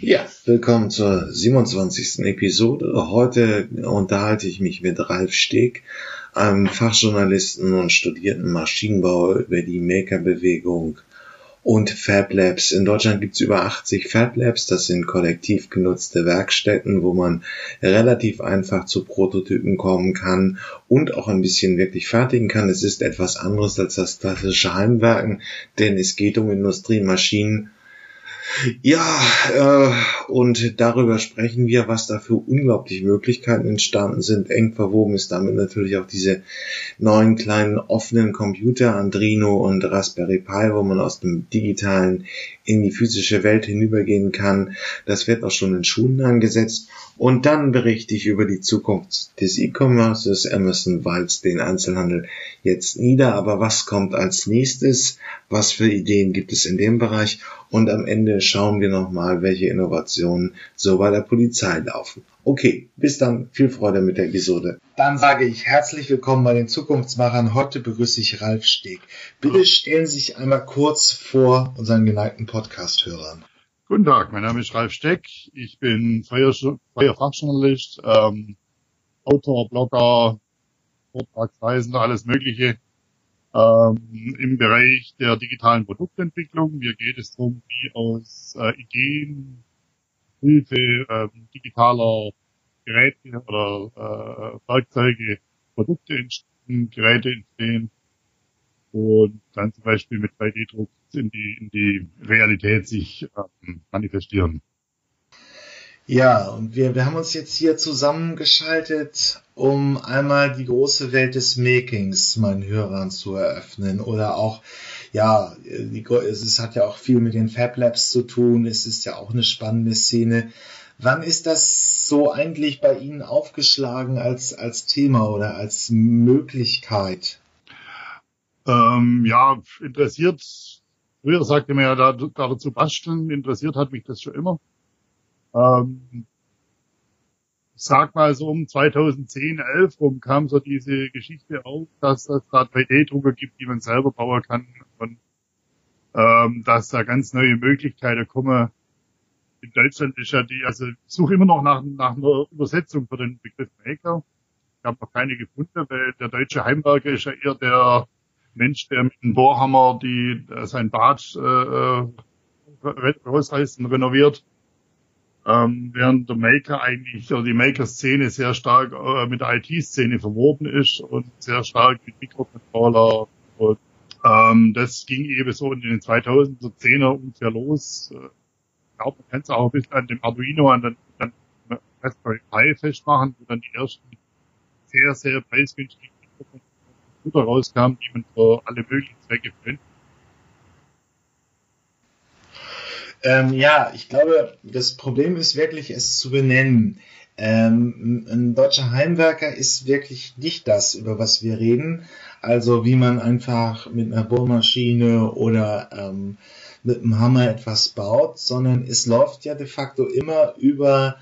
Ja, willkommen zur 27. Episode. Heute unterhalte ich mich mit Ralf Steg, einem Fachjournalisten und studierten Maschinenbauer über die Maker-Bewegung und Fab Labs. In Deutschland gibt es über 80 Fab Labs. Das sind kollektiv genutzte Werkstätten, wo man relativ einfach zu Prototypen kommen kann und auch ein bisschen wirklich fertigen kann. Es ist etwas anderes als das klassische Heimwerken, denn es geht um Industriemaschinen ja, äh, und darüber sprechen wir, was da für unglaubliche Möglichkeiten entstanden sind. Eng verwoben ist damit natürlich auch diese neuen kleinen offenen Computer, Andrino und Raspberry Pi, wo man aus dem digitalen in die physische Welt hinübergehen kann. Das wird auch schon in Schulen angesetzt. Und dann berichte ich über die Zukunft des E-Commerces. Amazon walzt den Einzelhandel jetzt nieder. Aber was kommt als nächstes? Was für Ideen gibt es in dem Bereich? Und am Ende schauen wir nochmal, welche Innovationen so bei der Polizei laufen. Okay, bis dann. Viel Freude mit der Episode. Dann sage ich herzlich willkommen bei den Zukunftsmachern. Heute begrüße ich Ralf Steg. Bitte stellen Sie sich einmal kurz vor unseren geneigten Podcast-Hörern. Guten Tag, mein Name ist Ralf Steck. Ich bin freier, freier Fachjournalist, ähm, Autor, Blogger, Vortragsreisender, alles Mögliche ähm, im Bereich der digitalen Produktentwicklung. Mir geht es darum, wie aus äh, Ideen, Hilfe ähm, digitaler Geräte oder äh, Werkzeuge Produkte entstehen, Geräte entstehen und dann zum Beispiel mit 3D-Druck in die, in die Realität sich ähm, manifestieren. Ja, und wir, wir haben uns jetzt hier zusammengeschaltet, um einmal die große Welt des Makings meinen Hörern zu eröffnen oder auch, ja, die, es hat ja auch viel mit den Fab Labs zu tun, es ist ja auch eine spannende Szene. Wann ist das so eigentlich bei Ihnen aufgeschlagen als, als Thema oder als Möglichkeit? Ähm, ja, interessiert, früher sagte man ja da, dazu basteln, interessiert hat mich das schon immer. Ähm, sag mal so um 2010, 11 rum kam so diese Geschichte auf, dass es da 3D-Drucker gibt, die man selber bauen kann ähm, dass da ganz neue Möglichkeiten kommen. In Deutschland ist ja die, also ich suche immer noch nach, nach einer Übersetzung für den Begriff Maker. Ich habe noch keine gefunden, weil der deutsche Heimwerker ist ja eher der Mensch, der mit dem Bohrhammer die, äh, sein Bad äh, äh rausreißt und renoviert ähm, während der Maker eigentlich, oder die Maker-Szene sehr stark äh, mit der IT-Szene verwoben ist und sehr stark mit Mikrocontroller und ähm, das ging eben so in den 2000er, 10er ungefähr los. Äh, ich glaube, man kann es auch ein bisschen an dem Arduino, an den, an Raspberry Pi festmachen, wo dann die ersten sehr, sehr preisgünstigen Computer rauskamen, die man für alle möglichen Zwecke verwenden Ähm, ja, ich glaube, das Problem ist wirklich, es zu benennen. Ähm, ein deutscher Heimwerker ist wirklich nicht das, über was wir reden. Also wie man einfach mit einer Bohrmaschine oder ähm, mit einem Hammer etwas baut, sondern es läuft ja de facto immer über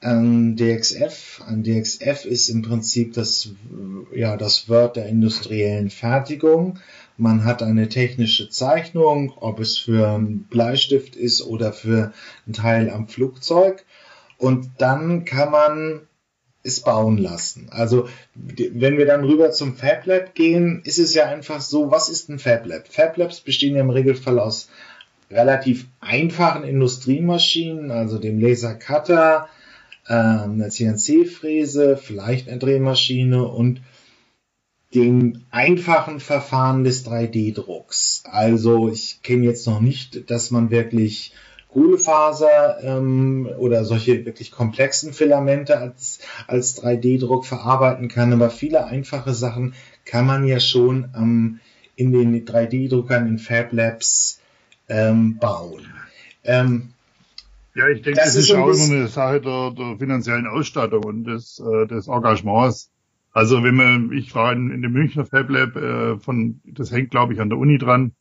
ein DXF. Ein DXF ist im Prinzip das, ja, das Wort der industriellen Fertigung. Man hat eine technische Zeichnung, ob es für einen Bleistift ist oder für ein Teil am Flugzeug. Und dann kann man es bauen lassen. Also wenn wir dann rüber zum Fab Lab gehen, ist es ja einfach so, was ist ein Fab Lab? Fab Labs bestehen ja im Regelfall aus relativ einfachen Industriemaschinen, also dem Laser Cutter, äh, einer CNC-Fräse, vielleicht eine Drehmaschine und den einfachen Verfahren des 3D-Drucks. Also ich kenne jetzt noch nicht, dass man wirklich Kohlefaser ähm, oder solche wirklich komplexen Filamente als, als 3D-Druck verarbeiten kann, aber viele einfache Sachen kann man ja schon ähm, in den 3D-Druckern in Fab Labs ähm, bauen. Ähm, ja, ich denke, das, das ist, auch immer eine Sache der, der finanziellen Ausstattung und des, äh, des Engagements. Also wenn man, ich war in, in dem Münchner Fab Lab äh, von, das hängt glaube ich an der Uni dran.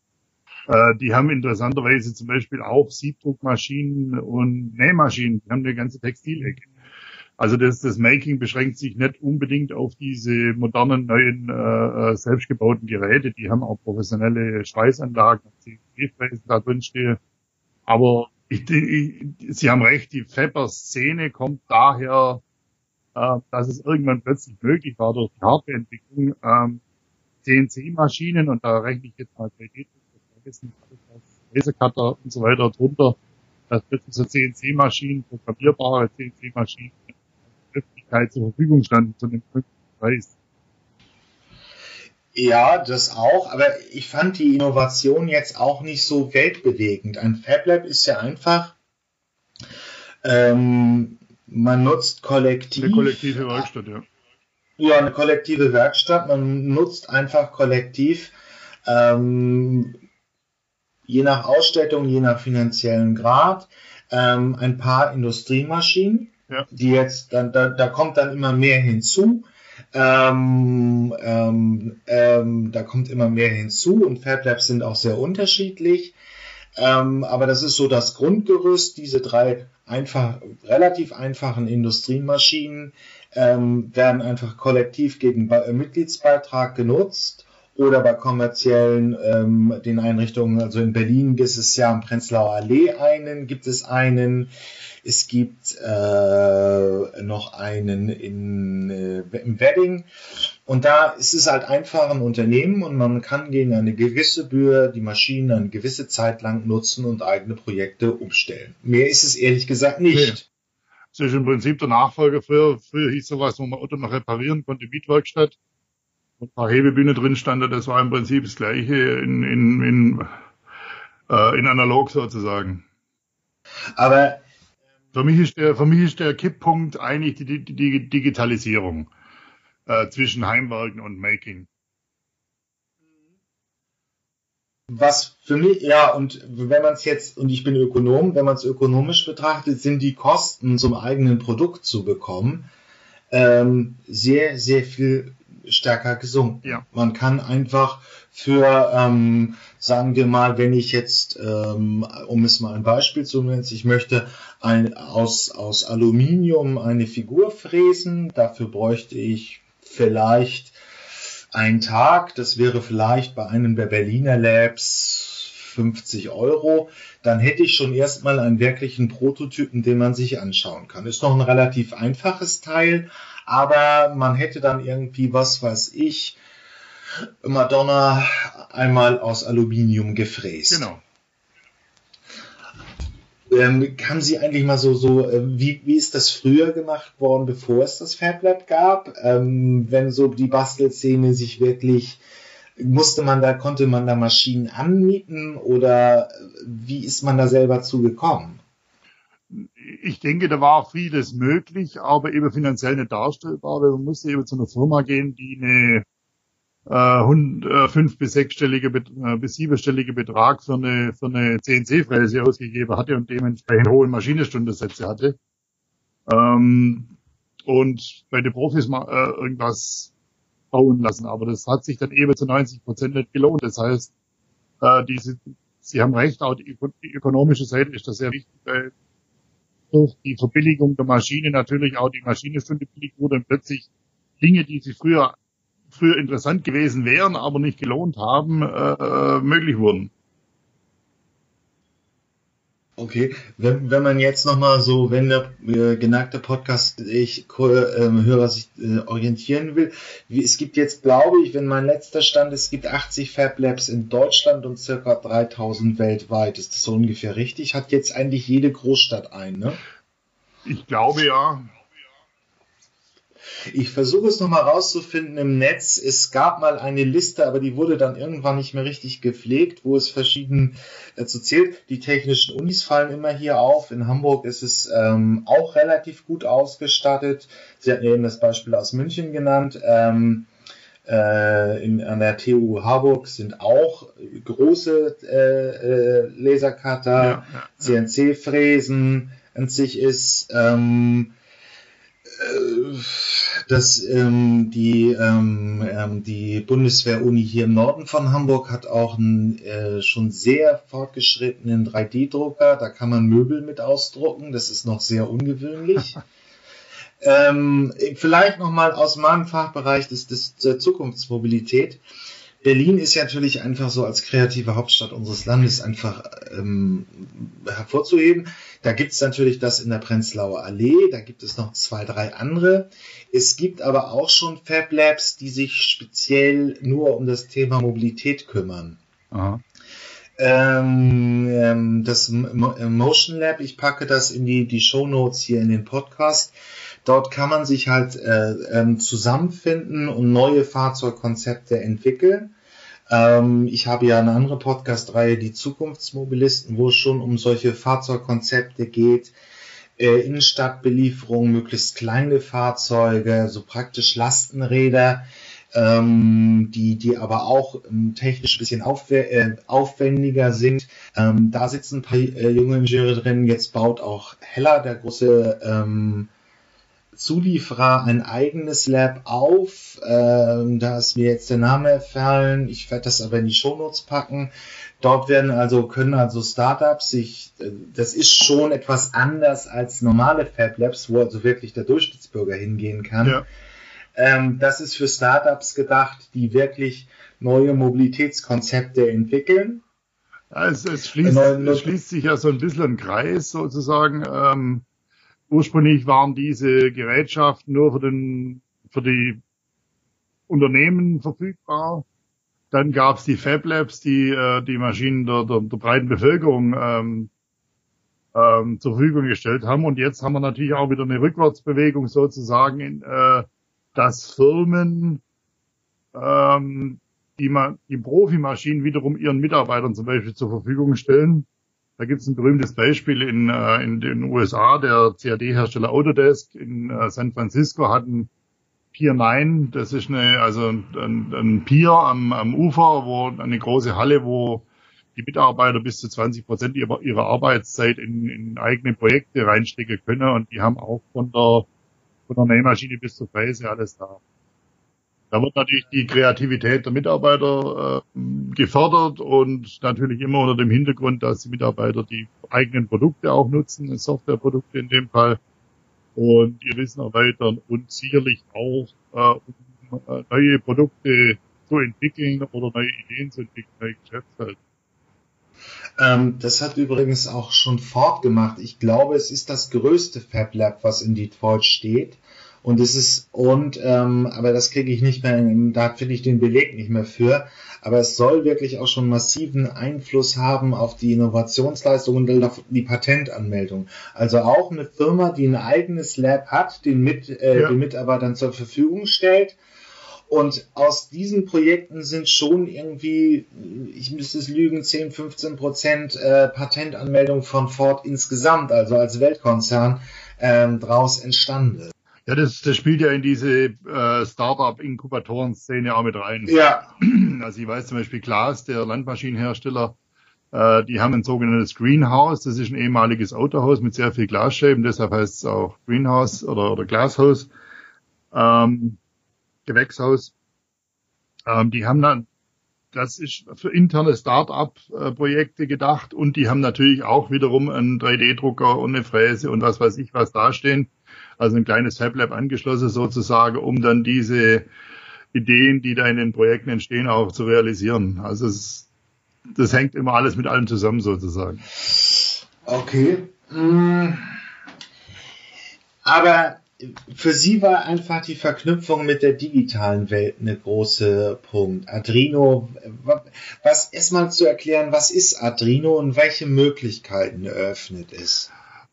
Äh, die haben interessanterweise zum Beispiel auch Siebdruckmaschinen und Nähmaschinen. Die haben eine ganze Textilecke. Also das, das Making beschränkt sich nicht unbedingt auf diese modernen neuen äh, äh selbstgebauten Geräte. Die haben auch professionelle Schweißanlagen, CNC-Fräsen da drin stehen. Aber ich, ich, Sie haben recht, die Fapper-Szene kommt daher, äh, dass es irgendwann plötzlich möglich war durch die Hardwareentwicklung, ähm, CNC-Maschinen und da rechne ich jetzt mal 3D, vergessen, Lasercutter und so weiter drunter, dass plötzlich so CNC-Maschinen, programmierbare CNC-Maschinen Öffentlichkeit zur Verfügung standen zu einem Preis. Ja, das auch, aber ich fand die Innovation jetzt auch nicht so weltbewegend. Ein FabLab ist ja einfach, ähm, man nutzt kollektiv. Eine kollektive Werkstatt, ja. Ja, eine kollektive Werkstatt. Man nutzt einfach kollektiv, ähm, je nach Ausstattung, je nach finanziellen Grad, ähm, ein paar Industriemaschinen, ja. die jetzt, dann, da, da kommt dann immer mehr hinzu. Ähm, ähm, ähm, da kommt immer mehr hinzu und Fab Labs sind auch sehr unterschiedlich. Ähm, aber das ist so das Grundgerüst, diese drei einfach, relativ einfachen Industriemaschinen ähm, werden einfach kollektiv gegen Be Mitgliedsbeitrag genutzt oder bei kommerziellen ähm, den Einrichtungen, also in Berlin gibt es ja am Prenzlauer Allee einen, gibt es einen, es gibt äh, noch einen in, äh, im Wedding. Und da ist es halt einfach ein Unternehmen und man kann gegen eine gewisse Bühne die Maschinen eine gewisse Zeit lang nutzen und eigene Projekte umstellen. Mehr ist es ehrlich gesagt nicht. Nee. Das ist im Prinzip der Nachfolger. Früher, früher hieß sowas, wo man Auto noch reparieren konnte, Mietwerkstatt. Und ein paar Hebebühne drin stand, das war im Prinzip das gleiche in, in, in, äh, in analog sozusagen. Aber für mich ist der, für mich ist der Kipppunkt eigentlich die, die, die Digitalisierung äh, zwischen Heimwerken und Making. Was für mich, ja, und wenn man es jetzt, und ich bin Ökonom, wenn man es ökonomisch betrachtet, sind die Kosten zum eigenen Produkt zu bekommen ähm, sehr, sehr viel stärker gesunken. Ja. Man kann einfach für, ähm, sagen wir mal, wenn ich jetzt, ähm, um es mal ein Beispiel zu nennen, ich möchte ein, aus, aus Aluminium eine Figur fräsen, dafür bräuchte ich vielleicht einen Tag, das wäre vielleicht bei einem der Berliner Labs 50 Euro, dann hätte ich schon erstmal einen wirklichen Prototypen, den man sich anschauen kann. Ist noch ein relativ einfaches Teil, aber man hätte dann irgendwie, was weiß ich, Madonna einmal aus Aluminium gefräst. Genau. Ähm, haben Sie eigentlich mal so, so äh, wie, wie ist das früher gemacht worden, bevor es das FabLab gab? Ähm, wenn so die Bastelszene sich wirklich, musste man da, konnte man da Maschinen anmieten oder wie ist man da selber zugekommen? Ich denke, da war vieles möglich, aber eben finanziell nicht darstellbar, weil man musste eben zu einer Firma gehen, die eine äh, äh fünf bis sechsstellige äh, bis siebenstellige Betrag für eine für eine CNC-Fräse ausgegeben hatte und dementsprechend hohe Maschinenstundensätze hatte. Ähm, und bei den Profis mal äh, irgendwas bauen lassen. Aber das hat sich dann eben zu 90 Prozent nicht gelohnt. Das heißt, äh, diese, Sie haben recht, auch die, die ökonomische Seite ist da sehr wichtig, weil durch die Verbilligung der Maschine natürlich auch die Maschinenstunde billig wurde und plötzlich Dinge, die sie früher früher interessant gewesen wären, aber nicht gelohnt haben, äh, möglich wurden. Okay, wenn, wenn man jetzt nochmal so, wenn der äh, geneigte Podcast ich äh, Hörer sich äh, orientieren will, wie, es gibt jetzt, glaube ich, wenn mein letzter Stand ist, es gibt 80 Fab Labs in Deutschland und circa 3000 weltweit. Ist das so ungefähr richtig? Hat jetzt eigentlich jede Großstadt ein, ne? Ich glaube ja. Ich versuche es nochmal rauszufinden im Netz. Es gab mal eine Liste, aber die wurde dann irgendwann nicht mehr richtig gepflegt, wo es verschieden dazu zählt. Die technischen Unis fallen immer hier auf. In Hamburg ist es ähm, auch relativ gut ausgestattet. Sie hatten eben das Beispiel aus München genannt. Ähm, äh, in, an der TU Harburg sind auch große äh, äh, Lasercutter, ja, ja, CNC-Fräsen. An sich ist ähm, äh, dass ähm, die, ähm, ähm, die Bundeswehr-Uni hier im Norden von Hamburg hat auch einen äh, schon sehr fortgeschrittenen 3D-Drucker. Da kann man Möbel mit ausdrucken. Das ist noch sehr ungewöhnlich. ähm, vielleicht nochmal aus meinem Fachbereich des, des, der Zukunftsmobilität. Berlin ist ja natürlich einfach so als kreative Hauptstadt unseres Landes einfach ähm, hervorzuheben. Da gibt es natürlich das in der Prenzlauer Allee, da gibt es noch zwei, drei andere. Es gibt aber auch schon Fab Labs, die sich speziell nur um das Thema Mobilität kümmern. Ähm, ähm, das Motion Lab, ich packe das in die, die Show Notes hier in den Podcast. Dort kann man sich halt äh, ähm, zusammenfinden und neue Fahrzeugkonzepte entwickeln. Ähm, ich habe ja eine andere Podcast-Reihe, die Zukunftsmobilisten, wo es schon um solche Fahrzeugkonzepte geht. Äh, Innenstadtbelieferung, möglichst kleine Fahrzeuge, so praktisch Lastenräder, ähm, die, die aber auch ähm, technisch ein bisschen aufw äh, aufwendiger sind. Ähm, da sitzen ein paar äh, junge Ingenieure drin. Jetzt baut auch Heller, der große ähm, Zulieferer ein eigenes Lab auf. Ähm, da ist mir jetzt der Name erfallen. Ich werde das aber in die Shownotes packen. Dort werden also, können also Startups sich, äh, das ist schon etwas anders als normale Fab Labs, wo also wirklich der Durchschnittsbürger hingehen kann. Ja. Ähm, das ist für Startups gedacht, die wirklich neue Mobilitätskonzepte entwickeln. Ja, es, es, schließt, es schließt sich ja so ein bisschen ein Kreis sozusagen. Ähm Ursprünglich waren diese Gerätschaften nur für, den, für die Unternehmen verfügbar. Dann gab es die Fab Labs, die äh, die Maschinen der, der, der breiten Bevölkerung ähm, ähm, zur Verfügung gestellt haben. Und jetzt haben wir natürlich auch wieder eine Rückwärtsbewegung sozusagen, in, äh, dass Firmen ähm, die, die Profimaschinen wiederum ihren Mitarbeitern zum Beispiel zur Verfügung stellen. Da gibt es ein berühmtes Beispiel in, äh, in den USA, der CAD-Hersteller Autodesk in äh, San Francisco hat ein Pier 9, das ist eine, also ein, ein Pier am, am Ufer, wo eine große Halle, wo die Mitarbeiter bis zu 20 Prozent ihrer, ihrer Arbeitszeit in, in eigene Projekte reinstecken können. Und die haben auch von der, von der Nähmaschine bis zur Fräse alles da. Da wird natürlich die Kreativität der Mitarbeiter äh, gefördert und natürlich immer unter dem Hintergrund, dass die Mitarbeiter die eigenen Produkte auch nutzen, Softwareprodukte in dem Fall, und ihr Wissen erweitern und sicherlich auch äh, um äh, neue Produkte zu entwickeln oder neue Ideen zu entwickeln, neue Geschäftsfelder. Ähm, das hat übrigens auch schon Ford gemacht. Ich glaube, es ist das größte Fab Lab, was in Detroit steht. Und es ist, und, ähm, aber das kriege ich nicht mehr, da finde ich den Beleg nicht mehr für. Aber es soll wirklich auch schon massiven Einfluss haben auf die Innovationsleistung und auf die Patentanmeldung. Also auch eine Firma, die ein eigenes Lab hat, den, mit, äh, ja. den Mitarbeitern zur Verfügung stellt. Und aus diesen Projekten sind schon irgendwie, ich müsste es lügen, 10, 15 Prozent äh, Patentanmeldung von Ford insgesamt, also als Weltkonzern, ähm, draus entstanden. Ja, das, das spielt ja in diese äh, Startup-Inkubatoren-Szene auch mit rein. Ja. Also ich weiß zum Beispiel Glas, der Landmaschinenhersteller, äh, die haben ein sogenanntes Greenhouse. Das ist ein ehemaliges Autohaus mit sehr viel Glasscheiben, deshalb heißt es auch Greenhouse oder, oder Glashaus, ähm, Gewächshaus. Ähm, die haben dann, das ist für interne Start-up-Projekte gedacht und die haben natürlich auch wiederum einen 3D-Drucker und eine Fräse und was weiß ich was dastehen also ein kleines FabLab angeschlossen sozusagen, um dann diese Ideen, die da in den Projekten entstehen, auch zu realisieren. Also es, das hängt immer alles mit allem zusammen sozusagen. Okay. Mm. Aber für Sie war einfach die Verknüpfung mit der digitalen Welt eine große Punkt. Adreno, was erstmal zu erklären, was ist Adreno und welche Möglichkeiten eröffnet es?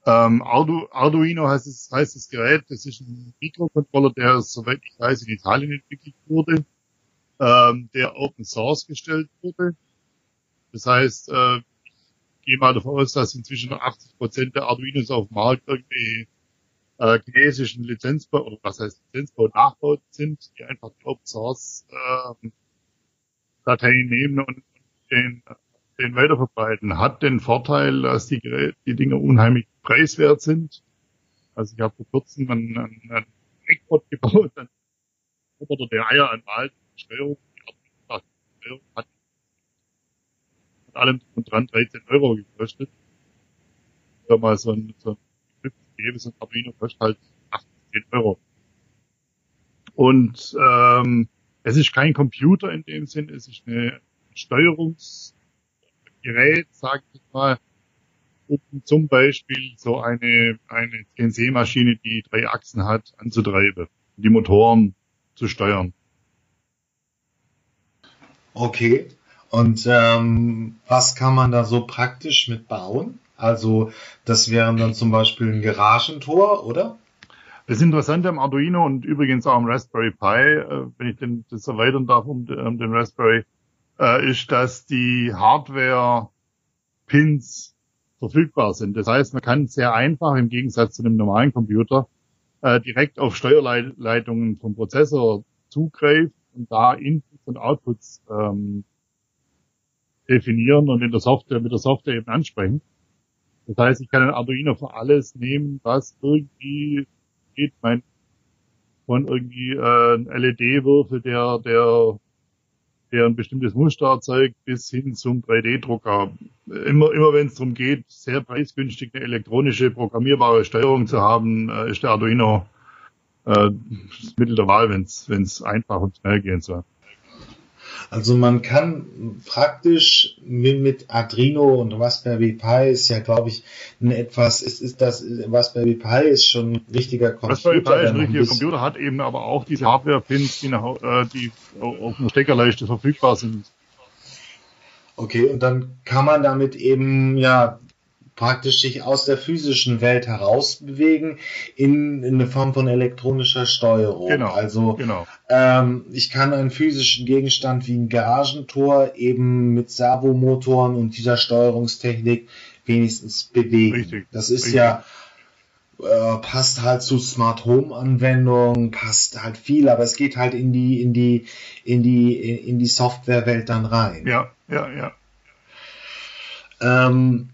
Ähm, Ardu Arduino heißt, es, heißt das Gerät. Das ist ein Mikrocontroller, der, soweit ich weiß, in Italien entwickelt wurde, ähm, der Open Source gestellt wurde. Das heißt, äh, ich gehe mal davon aus, dass inzwischen 80 Prozent der Arduinos auf dem Markt irgendwie äh, chinesischen Lizenzbau, oder was heißt Lizenzbau nachbaut sind, die einfach die Open Source äh, Dateien nehmen und den den weiterverbreiten, hat den Vorteil, dass die, Geräte, die Dinge unheimlich preiswert sind. Also ich habe vor kurzem einen, einen, einen Eckbot gebaut, dann oder der Eier an Wald, Steuerung, hat mit allem und dran 13 Euro gekostet. Da mal so ein, so ein gäbe, so ein Arduino kostet halt 8 10 Euro. Und ähm, es ist kein Computer in dem Sinn, es ist eine Steuerungsgerät, sage ich mal, um zum Beispiel so eine, eine CNC-Maschine, die drei Achsen hat, anzutreiben, die Motoren zu steuern. Okay. Und ähm, was kann man da so praktisch mit bauen? Also das wären dann zum Beispiel ein Garagentor, oder? Das Interessante am Arduino und übrigens auch am Raspberry Pi, äh, wenn ich den, das erweitern darf um, um den Raspberry, äh, ist, dass die Hardware-Pins verfügbar sind. Das heißt, man kann sehr einfach im Gegensatz zu einem normalen Computer äh, direkt auf Steuerleitungen vom Prozessor zugreifen und da Inputs und Outputs ähm, definieren und in der Software mit der Software eben ansprechen. Das heißt, ich kann ein Arduino für alles nehmen, was irgendwie geht. Mein von irgendwie äh, ein LED-Würfel, der der der ein bestimmtes Muster erzeugt, bis hin zum 3D-Drucker. Immer, immer wenn es darum geht, sehr preisgünstig eine elektronische programmierbare Steuerung zu haben, äh, ist der Arduino äh, das Mittel der Wahl, wenn es einfach und schnell gehen soll. Also man kann praktisch mit, Arduino und Raspberry Pi ist ja, glaube ich, ein etwas, ist, ist das, Raspberry Pi ist schon ein richtiger Computer. Raspberry Pi ist ein richtiger Computer, hat eben aber auch diese Hardware-Pins, die, äh, die auf einer Steckerleiste verfügbar sind. Okay, und dann kann man damit eben ja praktisch sich aus der physischen Welt herausbewegen in, in eine Form von elektronischer Steuerung. Genau, also genau. Ähm, ich kann einen physischen Gegenstand wie ein Garagentor eben mit Servomotoren und dieser Steuerungstechnik wenigstens bewegen. Richtig, das ist richtig. ja äh, passt halt zu Smart Home Anwendungen, passt halt viel, aber es geht halt in die in die in die in die Softwarewelt dann rein. Ja, ja, ja. Ähm,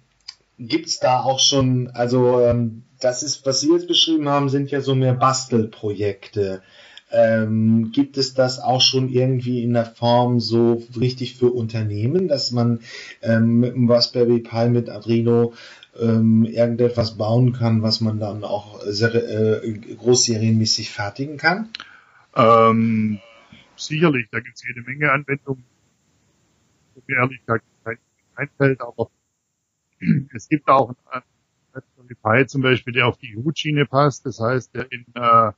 Gibt es da auch schon, also ähm, das ist, was Sie jetzt beschrieben haben, sind ja so mehr Bastelprojekte. Ähm, gibt es das auch schon irgendwie in der Form so richtig für Unternehmen, dass man ähm, mit dem Raspberry Pi mit Adreno ähm, irgendetwas bauen kann, was man dann auch äh, großserienmäßig fertigen kann? Ähm, sicherlich, da gibt es jede Menge Anwendungen. Mir ehrlich gesagt kein einfällt, aber es gibt auch einen Pi zum Beispiel, der auf die Hutschiene passt. Das heißt, der in äh,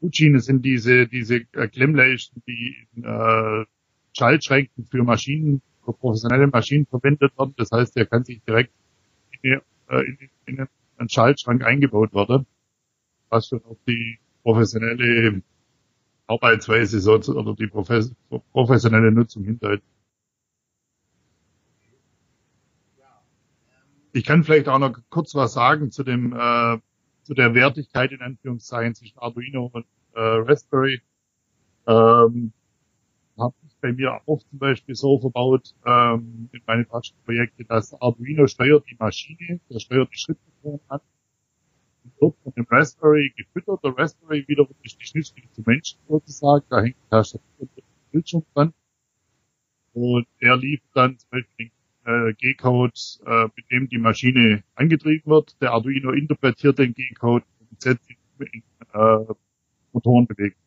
Hutschiene sind diese diese äh, Klemmleisten, die in äh, Schaltschränken für Maschinen, für professionelle Maschinen verwendet werden. Das heißt, der kann sich direkt in, äh, in, in einen Schaltschrank eingebaut werden, was schon auf die professionelle Arbeitsweise so, oder die professionelle Nutzung hindeutet. Ich kann vielleicht auch noch kurz was sagen zu dem äh, zu der Wertigkeit in Anführungszeichen zwischen Arduino und äh, Raspberry. Ähm, habe ich bei mir auch zum Beispiel so verbaut ähm, in meinen Projekte, dass Arduino steuert die Maschine, der steuert die Schrittmotoren an und wird von dem Raspberry gefüttert. Der Raspberry wiederum ist die Schnittstelle zu Menschen sozusagen, da hängt die Tastatur und Bildschirm dran. Und er liefert dann zum Beispiel den äh, G-Code, äh, mit dem die Maschine angetrieben wird. Der Arduino interpretiert den G-Code und setzt ihn in äh, Motorenbewegung.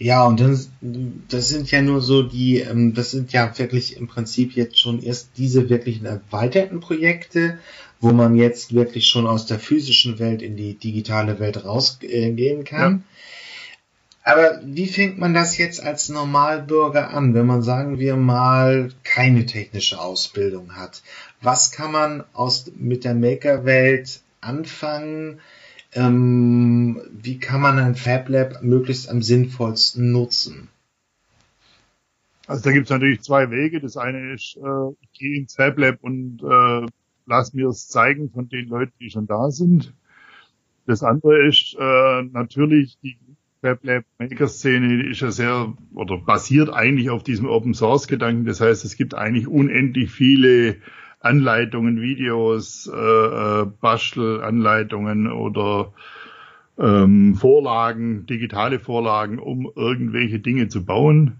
Ja, und das, das sind ja nur so die, ähm, das sind ja wirklich im Prinzip jetzt schon erst diese wirklichen erweiterten Projekte, wo man jetzt wirklich schon aus der physischen Welt in die digitale Welt rausgehen kann. Ja. Aber wie fängt man das jetzt als Normalbürger an, wenn man, sagen wir mal, keine technische Ausbildung hat? Was kann man aus, mit der Maker-Welt anfangen? Ähm, wie kann man ein FabLab möglichst am sinnvollsten nutzen? Also da gibt es natürlich zwei Wege. Das eine ist, äh, ich gehe ins FabLab und äh, lass mir es zeigen von den Leuten, die schon da sind. Das andere ist äh, natürlich die WebLab Maker Szene ist ja sehr oder basiert eigentlich auf diesem Open Source Gedanken. Das heißt, es gibt eigentlich unendlich viele Anleitungen, Videos, äh, äh, Bastelanleitungen oder ähm, Vorlagen, digitale Vorlagen, um irgendwelche Dinge zu bauen.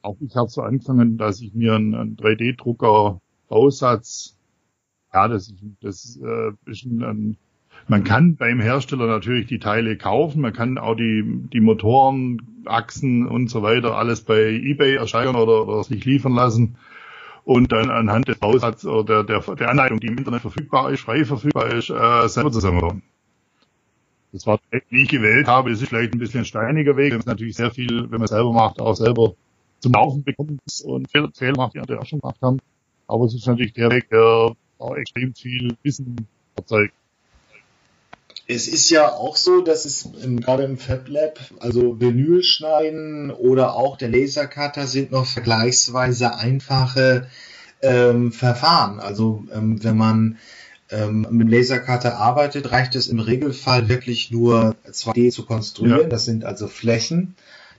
Auch ich habe so angefangen, dass ich mir einen, einen 3D-Drucker Bausatz, ja, das ist, das äh, ist ein, ein Man kann beim Hersteller natürlich die Teile kaufen, man kann auch die, die Motoren, Achsen und so weiter alles bei eBay ersteigern oder, oder sich liefern lassen und dann anhand des Bausatzes oder der, der, der Anleitung, die im Internet verfügbar ist, frei verfügbar ist, äh, selber zusammenbauen. Das war den ich gewählt habe. Ist vielleicht ein bisschen ein steiniger Weg. Das ist natürlich sehr viel, wenn man selber macht, auch selber zum Laufen bekommt und Fehler, Fehler macht, die andere auch schon gemacht haben. Aber es ist natürlich der Weg, der auch extrem viel Wissen erzeugt. Es ist ja auch so, dass es im, gerade im FabLab, also Vinyl schneiden oder auch der Lasercutter sind noch vergleichsweise einfache ähm, Verfahren. Also ähm, wenn man ähm, mit Lasercutter arbeitet, reicht es im Regelfall wirklich nur 2D zu konstruieren. Ja. Das sind also Flächen.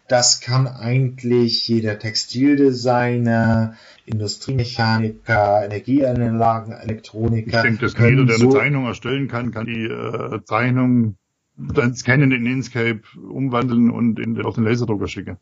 Das kann eigentlich jeder Textildesigner, Industriemechaniker, Energieanlagen, Elektroniker. Ich denke, dass jeder, der so eine Zeichnung erstellen kann, kann die äh, Zeichnung dann scannen in Inkscape, umwandeln und in, auf den Laserdrucker schicken.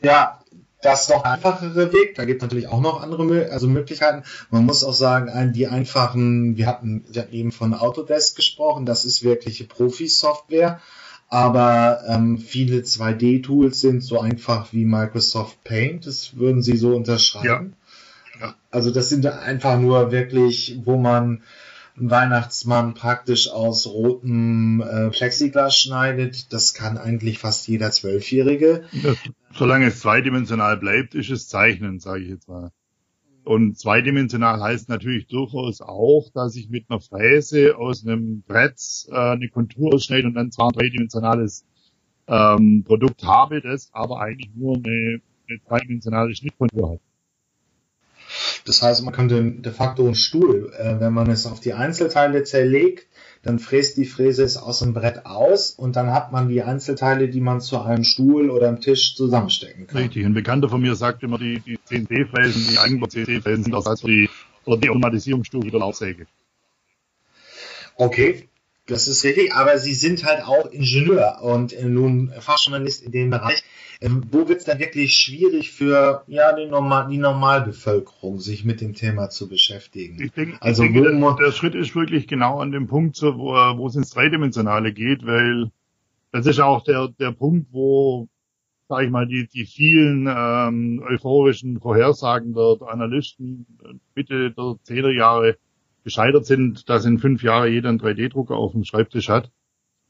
Ja, das ist noch ein einfachere Weg. Da gibt es natürlich auch noch andere also Möglichkeiten. Man muss auch sagen, die einfachen, wir hatten, wir hatten eben von Autodesk gesprochen, das ist wirkliche Profi-Software. Aber ähm, viele 2D-Tools sind so einfach wie Microsoft Paint. Das würden Sie so unterschreiben. Ja. ja. Also das sind einfach nur wirklich, wo man einen Weihnachtsmann praktisch aus rotem äh, Plexiglas schneidet. Das kann eigentlich fast jeder Zwölfjährige. Ja, solange es zweidimensional bleibt, ist es Zeichnen, sage ich jetzt mal. Und zweidimensional heißt natürlich durchaus auch, dass ich mit einer Fräse aus einem Brett äh, eine Kontur ausschneide und dann zwar ein dreidimensionales ähm, Produkt habe, das aber eigentlich nur eine, eine zweidimensionale Schnittkontur hat. Das heißt, man könnte de facto einen Stuhl, äh, wenn man es auf die Einzelteile zerlegt, dann fräst die Fräse es aus dem Brett aus und dann hat man die Einzelteile, die man zu einem Stuhl oder einem Tisch zusammenstecken kann. Richtig, ein Bekannter von mir sagt immer, die, die CNC-Fräsen, die Eigenbau CNC-Fräsen sind das für die, oder die Automatisierungsstufe der Laufsäge. Okay, das ist richtig, aber Sie sind halt auch Ingenieur und äh, nun Fachjournalist in dem Bereich. Ähm, wo wird es dann wirklich schwierig für ja, die, Normal die Normalbevölkerung, sich mit dem Thema zu beschäftigen? Ich denke, also ich denke, der, der, Schritt ist wirklich genau an dem Punkt, wo, wo es ins Dreidimensionale geht, weil das ist auch der, der Punkt, wo, sag ich mal, die, die vielen ähm, euphorischen Vorhersagen der, der Analysten Mitte der 10er Jahre gescheitert sind, dass in fünf Jahren jeder einen 3D-Drucker auf dem Schreibtisch hat.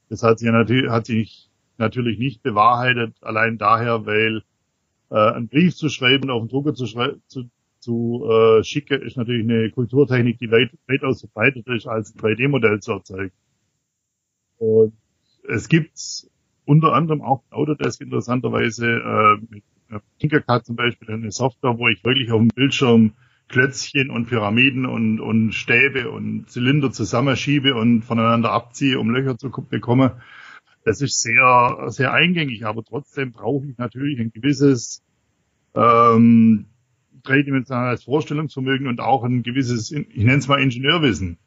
Das hat sich, natürlich, hat sich natürlich nicht bewahrheitet, allein daher, weil äh, einen Brief zu schreiben, auf den Drucker zu, zu, zu äh, schicken, ist natürlich eine Kulturtechnik, die weit, weitaus verbreitet ist, als ein 3D-Modell zu erzeugen. Und es gibt unter anderem auch Autodesk interessanterweise äh, mit Tinkercad zum Beispiel eine Software, wo ich wirklich auf dem Bildschirm Klötzchen und Pyramiden und, und Stäbe und Zylinder zusammenschiebe und voneinander abziehe, um Löcher zu bekommen. Das ist sehr, sehr eingängig, aber trotzdem brauche ich natürlich ein gewisses ähm, dreidimensionales Vorstellungsvermögen und auch ein gewisses, ich nenne es mal Ingenieurwissen.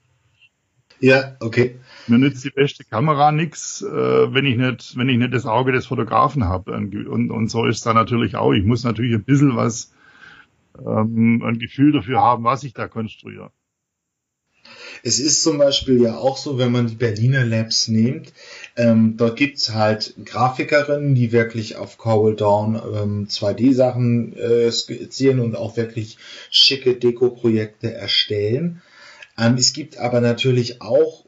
Ja, okay. Mir nützt die beste Kamera nix, äh, wenn ich nicht, wenn ich nicht das Auge des Fotografen habe. Und, und so ist da natürlich auch. Ich muss natürlich ein bisschen was, ähm, ein Gefühl dafür haben, was ich da konstruiere. Es ist zum Beispiel ja auch so, wenn man die Berliner Labs nimmt, ähm, dort gibt's halt Grafikerinnen, die wirklich auf Coral Dawn ähm, 2D-Sachen äh, skizzieren und auch wirklich schicke Deko-Projekte erstellen. Ähm, es gibt aber natürlich auch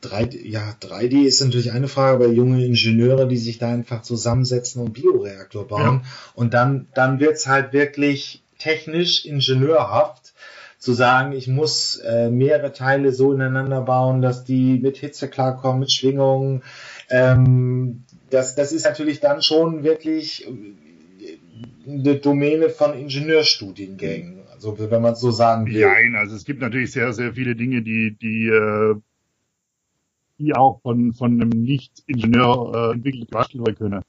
3, äh, ja, 3D ist natürlich eine Frage, aber junge Ingenieure, die sich da einfach zusammensetzen und Bioreaktor bauen. Ja. Und dann, dann wird's halt wirklich technisch ingenieurhaft zu sagen, ich muss äh, mehrere Teile so ineinander bauen, dass die mit Hitze klarkommen, mit Schwingungen. Ähm, das, das ist natürlich dann schon wirklich äh, eine Domäne von Ingenieurstudiengängen. Also wenn man es so sagen will. Nein, also es gibt natürlich sehr, sehr viele Dinge, die, die, äh, die auch von, von einem Nicht-Ingenieur äh, entwickelt werden können.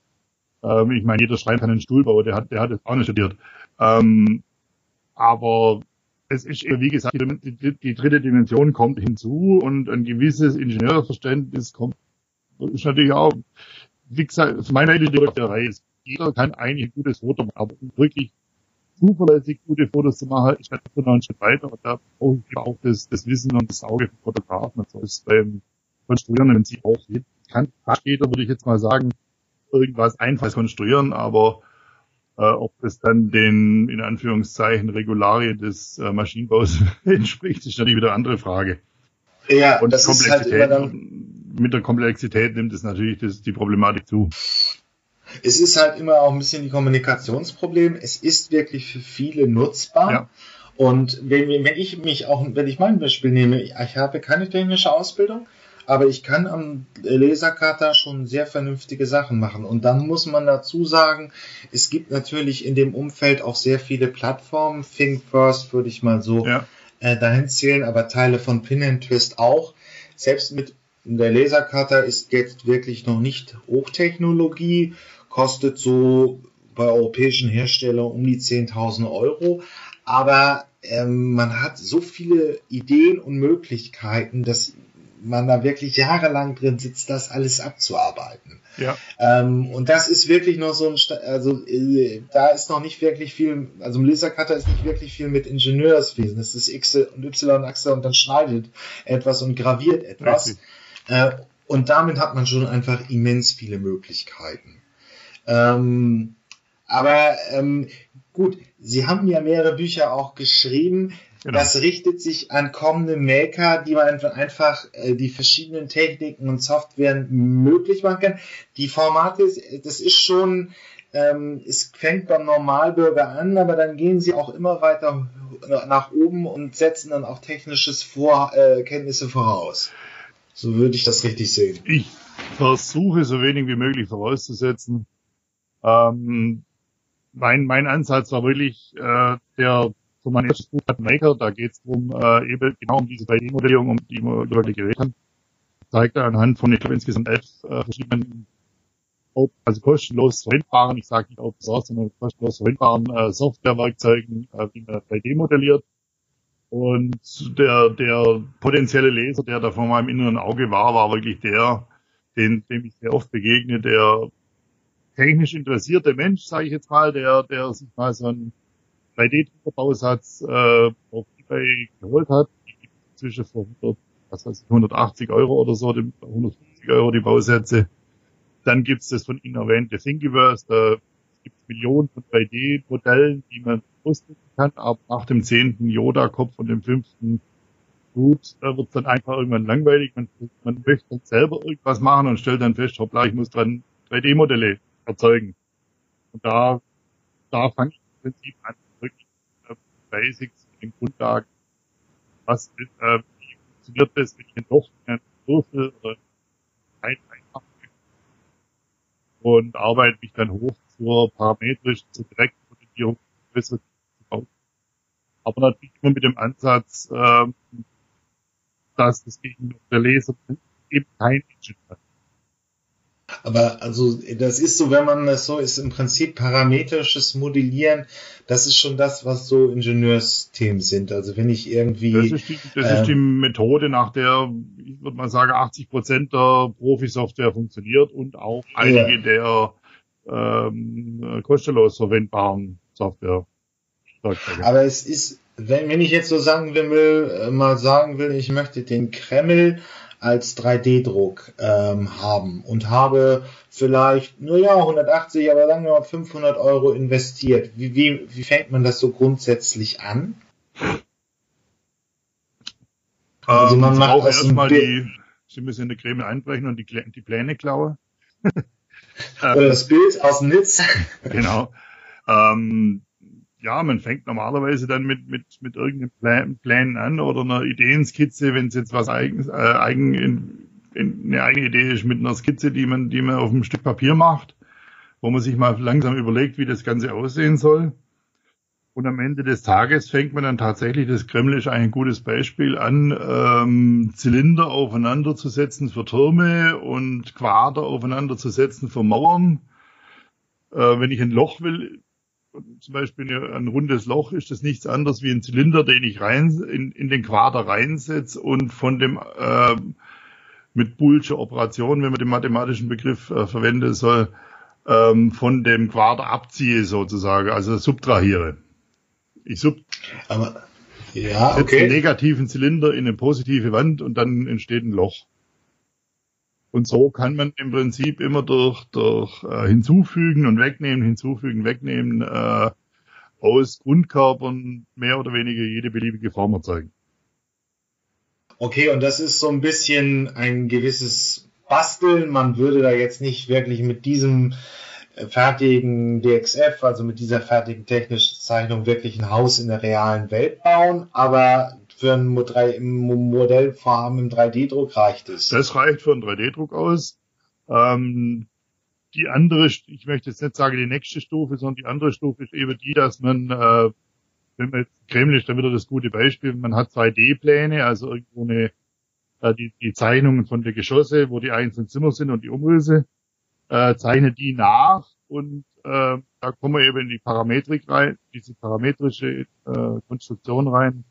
Ähm, ich meine, jeder Schrein kann einen Stuhl bauen, der hat, der hat es auch nicht studiert. Ähm, aber es ist, wie gesagt, die, die, die, dritte Dimension kommt hinzu und ein gewisses Ingenieurverständnis kommt, ist natürlich auch, wie gesagt, aus meiner Idee ist, jeder kann eigentlich ein gutes Foto machen, aber wirklich zuverlässig gute Fotos zu machen, ist natürlich noch ein Schritt weiter, und da brauche ich auch das, das Wissen und das Auge vom Fotografen. So ist beim konstruieren im Prinzip auch. Kann jeder, würde ich jetzt mal sagen, irgendwas einfaches konstruieren, aber äh, ob das dann den, in Anführungszeichen, Regularien des äh, Maschinenbaus entspricht, ist natürlich wieder eine andere Frage. Ja, und das ist halt immer dann, mit der Komplexität nimmt es natürlich das, die Problematik zu. Es ist halt immer auch ein bisschen die Kommunikationsproblem. Es ist wirklich für viele nutzbar. Ja. Und wenn, wenn ich mich auch, wenn ich mein Beispiel nehme, ich habe keine technische Ausbildung, aber ich kann am Lasercutter schon sehr vernünftige Sachen machen. Und dann muss man dazu sagen, es gibt natürlich in dem Umfeld auch sehr viele Plattformen. Think First würde ich mal so ja. äh, dahin zählen, aber Teile von Pinterest auch. Selbst mit der Lasercutter ist jetzt wirklich noch nicht Hochtechnologie, kostet so bei europäischen Herstellern um die 10.000 Euro. Aber ähm, man hat so viele Ideen und Möglichkeiten, dass man da wirklich jahrelang drin sitzt, das alles abzuarbeiten. Ja. Ähm, und das ist wirklich noch so ein, also äh, da ist noch nicht wirklich viel, also im Lasercutter ist nicht wirklich viel mit Ingenieurswesen. Das ist X und Y-Achse und dann schneidet etwas und graviert etwas. Äh, und damit hat man schon einfach immens viele Möglichkeiten. Ähm, aber ähm, gut, Sie haben ja mehrere Bücher auch geschrieben. Genau. Das richtet sich an kommende Maker, die man einfach äh, die verschiedenen Techniken und Softwaren möglich machen kann. Die Formate, das ist schon, ähm, es fängt beim Normalbürger an, aber dann gehen sie auch immer weiter nach oben und setzen dann auch technisches Vor äh, Kenntnisse voraus. So würde ich das richtig sehen. Ich versuche so wenig wie möglich vorauszusetzen. Ähm, mein, mein Ansatz war wirklich äh, der mein erstes Buch hat Maker, da geht es darum, äh, eben genau um diese 3D-Modellierung, um die wir wirklich geredet haben. Zeigt er anhand von, ich glaube, insgesamt elf äh, verschiedenen also kostenlos verwendbaren, ich sage nicht Open Source, sondern kostenlos verwendbaren äh, Softwarewerkzeugen, äh, wie man 3D modelliert. Und der, der potenzielle Leser, der da vor meinem inneren Auge war, war wirklich der, den, dem ich sehr oft begegne, der technisch interessierte Mensch, sage ich jetzt mal, der, der sich mal so ein 3D-Druckerbausatz äh, auf eBay geholt hat. Die gibt inzwischen für 100, was weiß ich, 180 Euro oder so, 150 Euro die Bausätze. Dann gibt es das von Ihnen erwähnte Thingiverse, da gibt es Millionen von 3D-Modellen, die man ausdrucken kann, aber nach dem zehnten Yoda-Kopf und dem fünften gut, da wird dann einfach irgendwann langweilig. Man, man möchte dann selber irgendwas machen und stellt dann fest, hoppla, ich muss dran 3D-Modelle erzeugen. Und da, da fange ich im Prinzip an, Basics, den Grundlagen. Was ist, äh, wie funktioniert das, einen Loch einen Würfel oder ein einfach und arbeite mich dann hoch zur parametrischen, zur direkten Modellierung bauen. Aber natürlich immer mit dem Ansatz, äh, dass das Gegenüber der Leser eben kein Engine hat. Aber also das ist so, wenn man das so ist, im Prinzip parametrisches Modellieren, das ist schon das, was so Ingenieursthemen sind. Also wenn ich irgendwie. Das ist die, das ähm, ist die Methode, nach der, ich würde mal sagen, 80 Prozent der Profi-Software funktioniert und auch einige ja. der ähm, kostenlos verwendbaren Software. Aber es ist, wenn, wenn ich jetzt so sagen will, äh, mal sagen will, ich möchte den Kreml als 3D-Druck ähm, haben und habe vielleicht, naja, 180, aber sagen wir mal 500 Euro investiert. Wie, wie, wie fängt man das so grundsätzlich an? Also man ähm, macht erstmal die, Sie müssen in der Creme einbrechen und die, die Pläne klauen. Oder das Bild aus dem Netz. genau. Ähm, ja, man fängt normalerweise dann mit, mit, mit irgendeinem Plan, an oder einer Ideenskizze, wenn es jetzt was eigen, äh, eigen in, in, eine eigene Idee ist, mit einer Skizze, die man, die man auf einem Stück Papier macht, wo man sich mal langsam überlegt, wie das Ganze aussehen soll. Und am Ende des Tages fängt man dann tatsächlich, das Kreml ist ein gutes Beispiel, an, ähm, Zylinder aufeinander zu setzen für Türme und Quader aufeinander zu setzen für Mauern. Äh, wenn ich ein Loch will, zum Beispiel ein rundes Loch ist das nichts anderes wie ein Zylinder, den ich rein in, in den Quader reinsetze und von dem äh, mit Boolsche Operation, wenn man den mathematischen Begriff äh, verwenden soll, ähm, von dem Quader abziehe sozusagen, also subtrahiere. Ich sub Aber, ja, okay. einen negativen Zylinder in eine positive Wand und dann entsteht ein Loch. Und so kann man im Prinzip immer durch, durch äh, hinzufügen und wegnehmen, hinzufügen, wegnehmen, äh, aus Grundkörpern mehr oder weniger jede beliebige Form erzeugen. Okay, und das ist so ein bisschen ein gewisses Basteln. Man würde da jetzt nicht wirklich mit diesem äh, fertigen DXF, also mit dieser fertigen technischen Zeichnung, wirklich ein Haus in der realen Welt bauen, aber für ein Modellvorhaben im 3D-Druck reicht es. Das reicht für einen 3D-Druck aus. Ähm, die andere, ich möchte jetzt nicht sagen die nächste Stufe, sondern die andere Stufe ist eben die, dass man, äh, wenn man jetzt Kreml ist, dann wieder das gute Beispiel, man hat 2D-Pläne, also irgendwo eine, äh, die, die Zeichnungen von der Geschosse, wo die einzelnen Zimmer sind und die Umrisse, äh, zeichnet die nach und äh, da kommen wir eben in die Parametrik rein, diese parametrische äh, Konstruktion rein,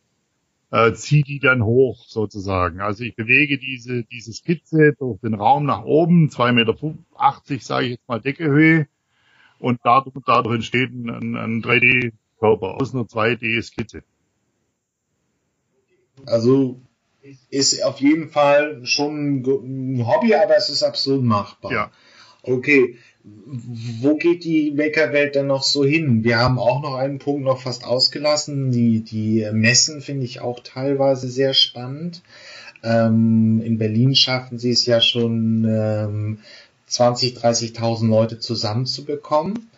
äh, ziehe die dann hoch sozusagen. Also ich bewege diese, diese Skizze durch den Raum nach oben, 2,80 Meter, sage ich jetzt mal Deckehöhe, und dadurch, dadurch entsteht ein, ein 3D-Körper aus einer 2D-Skizze. Also ist auf jeden Fall schon ein Hobby, aber es ist absolut machbar. Ja. Okay, wo geht die Maker-Welt denn noch so hin? Wir haben auch noch einen Punkt noch fast ausgelassen. Die, die Messen finde ich auch teilweise sehr spannend. Ähm, in Berlin schaffen sie es ja schon ähm, 20, 30.000 Leute zusammenzubekommen.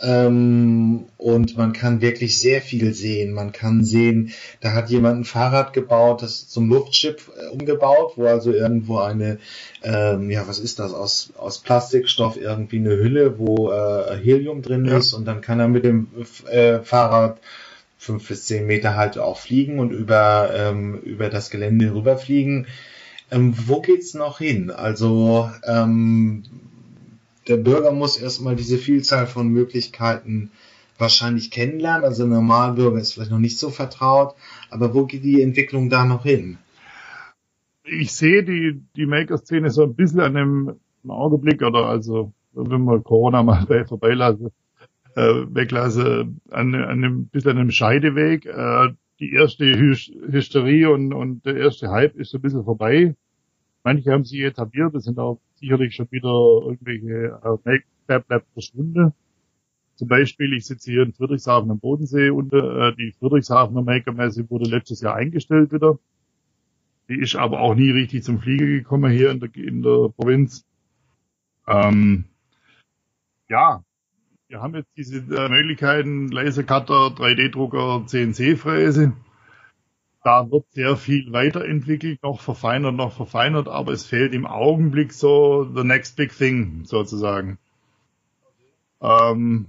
Ähm, und man kann wirklich sehr viel sehen. Man kann sehen, da hat jemand ein Fahrrad gebaut, das zum Luftschiff äh, umgebaut, wo also irgendwo eine, ähm, ja, was ist das, aus, aus Plastikstoff irgendwie eine Hülle, wo äh, Helium drin ja. ist und dann kann er mit dem äh, Fahrrad fünf bis zehn Meter halt auch fliegen und über, ähm, über das Gelände rüberfliegen. Ähm, wo geht's noch hin? Also ähm, der Bürger muss erstmal diese Vielzahl von Möglichkeiten wahrscheinlich kennenlernen. Also der Normalbürger ist vielleicht noch nicht so vertraut. Aber wo geht die Entwicklung da noch hin? Ich sehe die, die Maker-Szene so ein bisschen an dem Augenblick oder also, wenn man Corona mal vorbeilasse, äh, weglasse, an, an einem, bisschen an einem Scheideweg. Äh, die erste Hysterie und, und der erste Hype ist so ein bisschen vorbei. Manche haben sich etabliert, das sind auch sicherlich schon wieder irgendwelche äh, Make-up verschwunden. Zum Beispiel, ich sitze hier in Friedrichshafen am Bodensee und äh, die Friedrichshafener Maker-Messe wurde letztes Jahr eingestellt wieder. Die ist aber auch nie richtig zum Fliegen gekommen hier in der, in der Provinz. Ähm, ja, wir haben jetzt diese äh, Möglichkeiten, Lasercutter, 3D-Drucker, CNC-Fräse da wird sehr viel weiterentwickelt, noch verfeinert, noch verfeinert, aber es fehlt im Augenblick so the next big thing sozusagen. Ähm,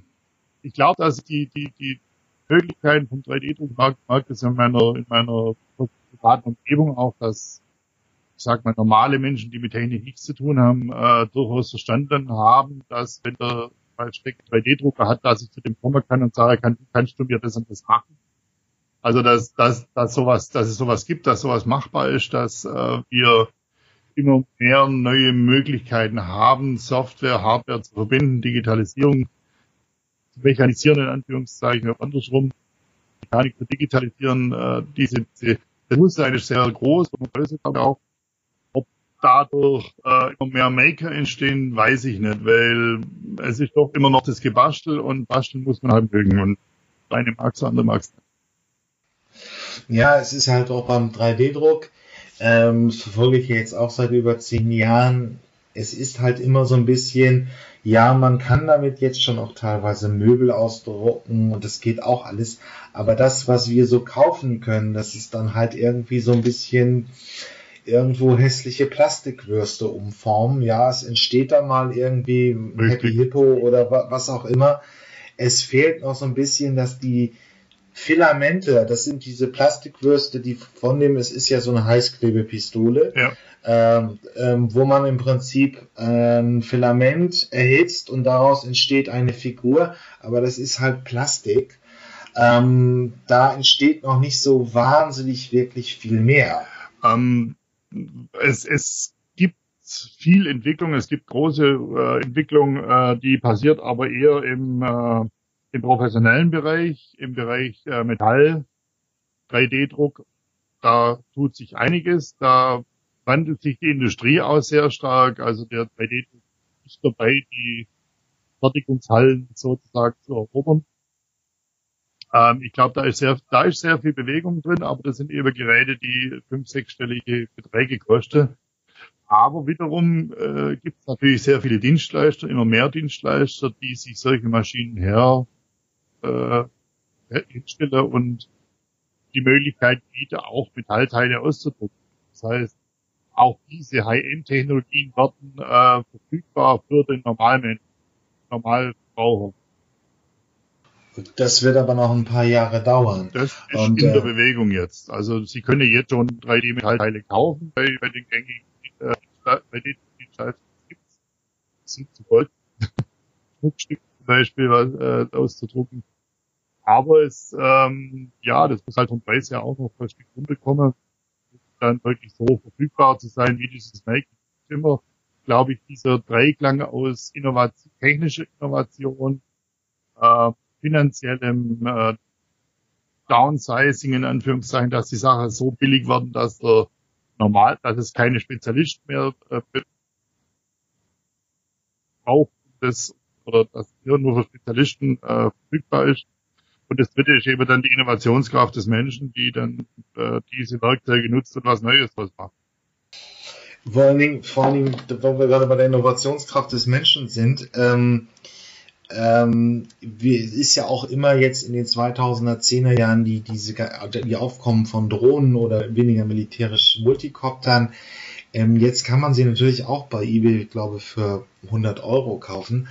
ich glaube, dass die, die, die Möglichkeiten vom 3D-Druck mag, mag das in meiner, in meiner privaten Umgebung auch, dass ich sag mal, normale Menschen, die mit Technik nichts zu tun haben, äh, durchaus verstanden haben, dass wenn der mal 3D-Drucker hat, dass ich zu dem kommen kann und sage, kann, kannst du mir das und das machen? Also dass, dass, dass sowas, dass es sowas gibt, dass sowas machbar ist, dass äh, wir immer mehr neue Möglichkeiten haben, Software, Hardware zu verbinden, Digitalisierung zu mechanisieren, in Anführungszeichen, oder andersrum, Mechanik zu digitalisieren, äh, diese, diese das Bewusstsein ist sehr groß und größer aber auch. Ob dadurch äh, immer mehr Maker entstehen, weiß ich nicht, weil es ist doch immer noch das Gebastel und basteln muss man halt mögen und eine magst du, andere magst du. Ja, es ist halt auch beim 3D-Druck, ähm, das verfolge ich jetzt auch seit über zehn Jahren. Es ist halt immer so ein bisschen, ja, man kann damit jetzt schon auch teilweise Möbel ausdrucken und das geht auch alles. Aber das, was wir so kaufen können, das ist dann halt irgendwie so ein bisschen irgendwo hässliche Plastikwürste umformen. Ja, es entsteht da mal irgendwie Happy Hippo oder was auch immer. Es fehlt noch so ein bisschen, dass die, Filamente, das sind diese Plastikwürste, die von dem, es ist ja so eine Heißklebepistole, ja. ähm, ähm, wo man im Prinzip ein Filament erhitzt und daraus entsteht eine Figur, aber das ist halt Plastik. Ähm, da entsteht noch nicht so wahnsinnig wirklich viel mehr. Ähm, es, es gibt viel Entwicklung, es gibt große äh, Entwicklung, äh, die passiert aber eher im äh, im professionellen Bereich, im Bereich äh, Metall, 3D-Druck, da tut sich einiges. Da wandelt sich die Industrie auch sehr stark. Also der 3D ist dabei, die Fertigungshallen sozusagen zu erobern. Ähm, ich glaube, da ist sehr, da ist sehr viel Bewegung drin, aber das sind eben Geräte, die fünf, sechsstellige Beträge kosten. Aber wiederum äh, gibt es natürlich sehr viele Dienstleister, immer mehr Dienstleister, die sich solche Maschinen her äh, und die Möglichkeit bieten, auch Metallteile auszudrucken. Das heißt, auch diese High-End-Technologien werden äh, verfügbar für den normalen Normalverbraucher. Das wird aber noch ein paar Jahre dauern. Das ist und, in der äh, Bewegung jetzt. Also Sie können jetzt schon 3D-Metallteile kaufen bei, bei den gängigen äh, bei den Dienstleistungen gibt es. sind zu Gold. Zum Beispiel was, äh, auszudrucken. Aber es, ähm, ja, das muss halt vom Preis her auch noch ein Stück runterkommen dann wirklich so verfügbar zu sein wie dieses Make immer, glaube ich, dieser Dreiklang aus Innovation, technischer Innovation, äh, finanziellem äh, Downsizing in Anführungszeichen, dass die Sache so billig werden, dass der normal, dass es keine Spezialisten mehr äh, braucht, das oder dass hier nur für Spezialisten äh, verfügbar ist. Und das dritte ist eben dann die Innovationskraft des Menschen, die dann äh, diese Werkzeuge nutzt und was Neues draus macht. Vor allen Dingen, vor allen Dingen, wo wir gerade bei der Innovationskraft des Menschen sind, ähm, ähm, wir, ist ja auch immer jetzt in den 2010er Jahren die, diese, die Aufkommen von Drohnen oder weniger militärisch Multikoptern. Ähm, jetzt kann man sie natürlich auch bei eBay, glaube ich, für 100 Euro kaufen.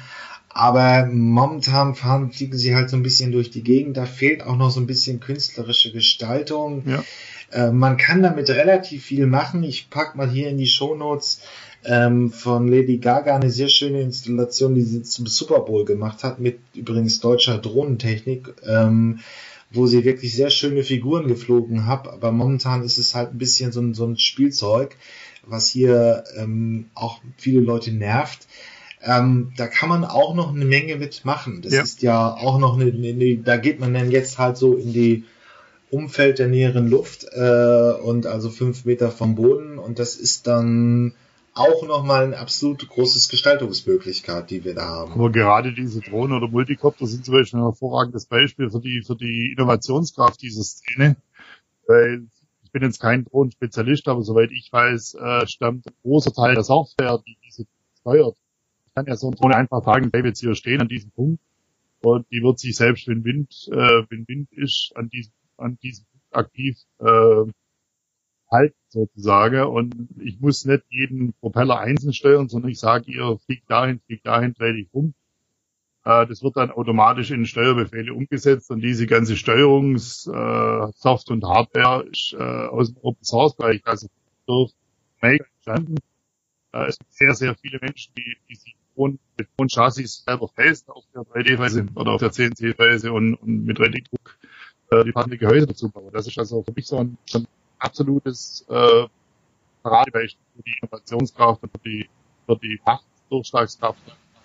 Aber momentan fahren, fliegen sie halt so ein bisschen durch die Gegend. Da fehlt auch noch so ein bisschen künstlerische Gestaltung. Ja. Äh, man kann damit relativ viel machen. Ich pack mal hier in die Shownotes ähm, von Lady Gaga eine sehr schöne Installation, die sie zum Super Bowl gemacht hat, mit übrigens deutscher Drohnentechnik, ähm, wo sie wirklich sehr schöne Figuren geflogen hat. Aber momentan ist es halt ein bisschen so ein, so ein Spielzeug, was hier ähm, auch viele Leute nervt. Ähm, da kann man auch noch eine Menge mitmachen. Das ja. ist ja auch noch eine, eine, da geht man dann jetzt halt so in die Umfeld der näheren Luft äh, und also fünf Meter vom Boden und das ist dann auch nochmal eine absolut großes Gestaltungsmöglichkeit, die wir da haben. Aber gerade diese Drohnen oder Multicopter sind zum Beispiel ein hervorragendes Beispiel für die, für die Innovationskraft dieser Szene. Weil ich bin jetzt kein Drohnenspezialist, aber soweit ich weiß, äh, stammt ein großer Teil der Software, die diese steuert, kann ja so eine Drohne einfach sagen, hey, jetzt hier stehen an diesem Punkt und die wird sich selbst, wenn Wind, äh, wenn Wind ist, an diesem, an diesem Punkt aktiv äh, halten sozusagen und ich muss nicht jeden Propeller einzeln steuern, sondern ich sage ihr, fliegt dahin, fliegt dahin, dreh dich um. Äh, das wird dann automatisch in Steuerbefehle umgesetzt und diese ganze Steuerungs äh, und Hardware ist äh, aus dem Open Source Bereich, also durch Make entstanden. Äh, es gibt sehr, sehr viele Menschen, die, die sich und mit und Chassis selber fräst auf der 3D-Weise oder auf der CNC-Weise und, und mit 3D-Druck äh, die passende Gehäuse dazu bauen. Das ist also für mich so ein, so ein absolutes äh, Paradebeispiel für die Innovationskraft und für die, für die Fachdurchschlagskraft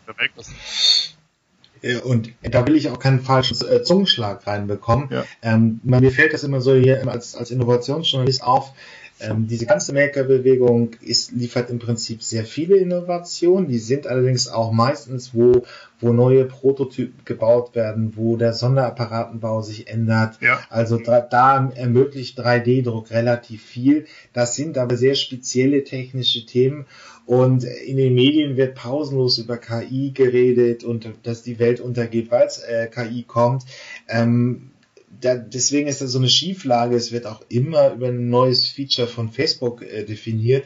der Makers. Und da will ich auch keinen falschen äh, Zungenschlag reinbekommen. Ja. Ähm, mir fällt das immer so hier als, als Innovationsjournalist auf, ähm, diese ganze Maker-Bewegung liefert im Prinzip sehr viele Innovationen. Die sind allerdings auch meistens, wo, wo neue Prototypen gebaut werden, wo der Sonderapparatenbau sich ändert. Ja. Also da, da ermöglicht 3D-Druck relativ viel. Das sind aber sehr spezielle technische Themen. Und in den Medien wird pausenlos über KI geredet und dass die Welt untergeht, weil es äh, KI kommt. Ähm, da, deswegen ist das so eine Schieflage. Es wird auch immer über ein neues Feature von Facebook äh, definiert,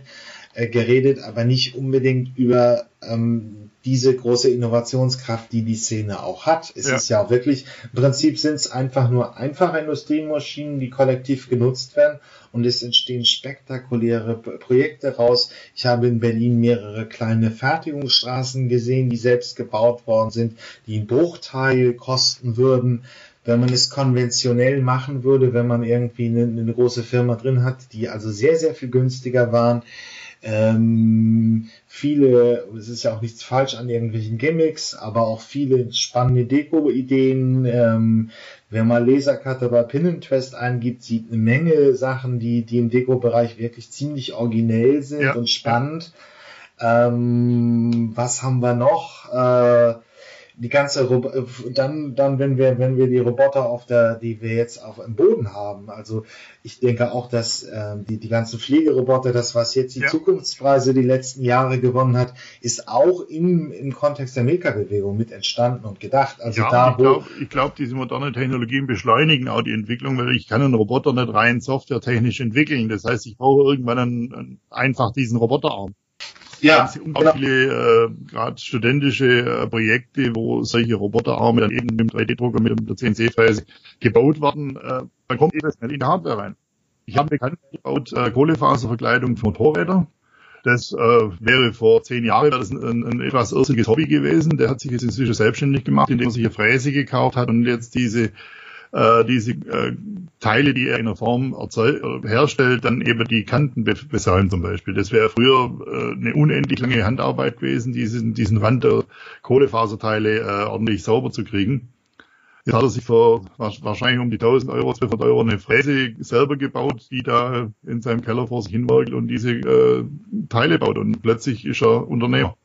äh, geredet, aber nicht unbedingt über ähm, diese große Innovationskraft, die die Szene auch hat. Es ja. ist ja auch wirklich, im Prinzip sind es einfach nur einfache Industriemaschinen, die kollektiv genutzt werden und es entstehen spektakuläre Projekte raus. Ich habe in Berlin mehrere kleine Fertigungsstraßen gesehen, die selbst gebaut worden sind, die einen Bruchteil kosten würden wenn man es konventionell machen würde, wenn man irgendwie eine, eine große Firma drin hat, die also sehr, sehr viel günstiger waren. Ähm, viele, es ist ja auch nichts falsch an irgendwelchen Gimmicks, aber auch viele spannende Deko-Ideen. Ähm, Wer mal Lasercutter bei Pinterest eingibt, sieht eine Menge Sachen, die, die im Deko-Bereich wirklich ziemlich originell sind ja. und spannend. Ähm, was haben wir noch? Äh, die ganze Rob dann dann wenn wir wenn wir die Roboter auf der die wir jetzt auf dem Boden haben also ich denke auch dass äh, die die ganzen Pflegeroboter das was jetzt die ja. Zukunftspreise die letzten Jahre gewonnen hat ist auch im im Kontext der Meka-Bewegung mit entstanden und gedacht. Also ja, da ich glaube ich glaube diese moderne Technologien beschleunigen auch die Entwicklung weil ich kann einen Roboter nicht rein softwaretechnisch entwickeln. Das heißt ich brauche irgendwann einen, einen, einfach diesen Roboterarm ja, unglaublich genau. viele äh, gerade studentische äh, Projekte, wo solche Roboterarme dann eben mit dem 3D-Drucker mit der CNC-Fräse gebaut werden. Äh, dann kommt eben schnell in die Hardware rein. Ich habe bekannt gebaut äh, Kohlefaserverkleidung für Motorräder. Das äh, wäre vor zehn Jahren das ein, ein, ein etwas irrsinniges Hobby gewesen. Der hat sich jetzt inzwischen selbstständig gemacht, indem er sich eine Fräse gekauft hat und jetzt diese äh, diese äh, Teile, die er in der Form erzeug, herstellt, dann eben die Kanten besäumen zum Beispiel. Das wäre früher äh, eine unendlich lange Handarbeit gewesen, diesen, diesen Rand der Kohlefaserteile äh, ordentlich sauber zu kriegen. Jetzt hat er sich vor wahrscheinlich um die 1000 Euro, 1200 Euro eine Fräse selber gebaut, die da in seinem Keller vor sich hinwerkelt und diese äh, Teile baut und plötzlich ist er Unternehmer.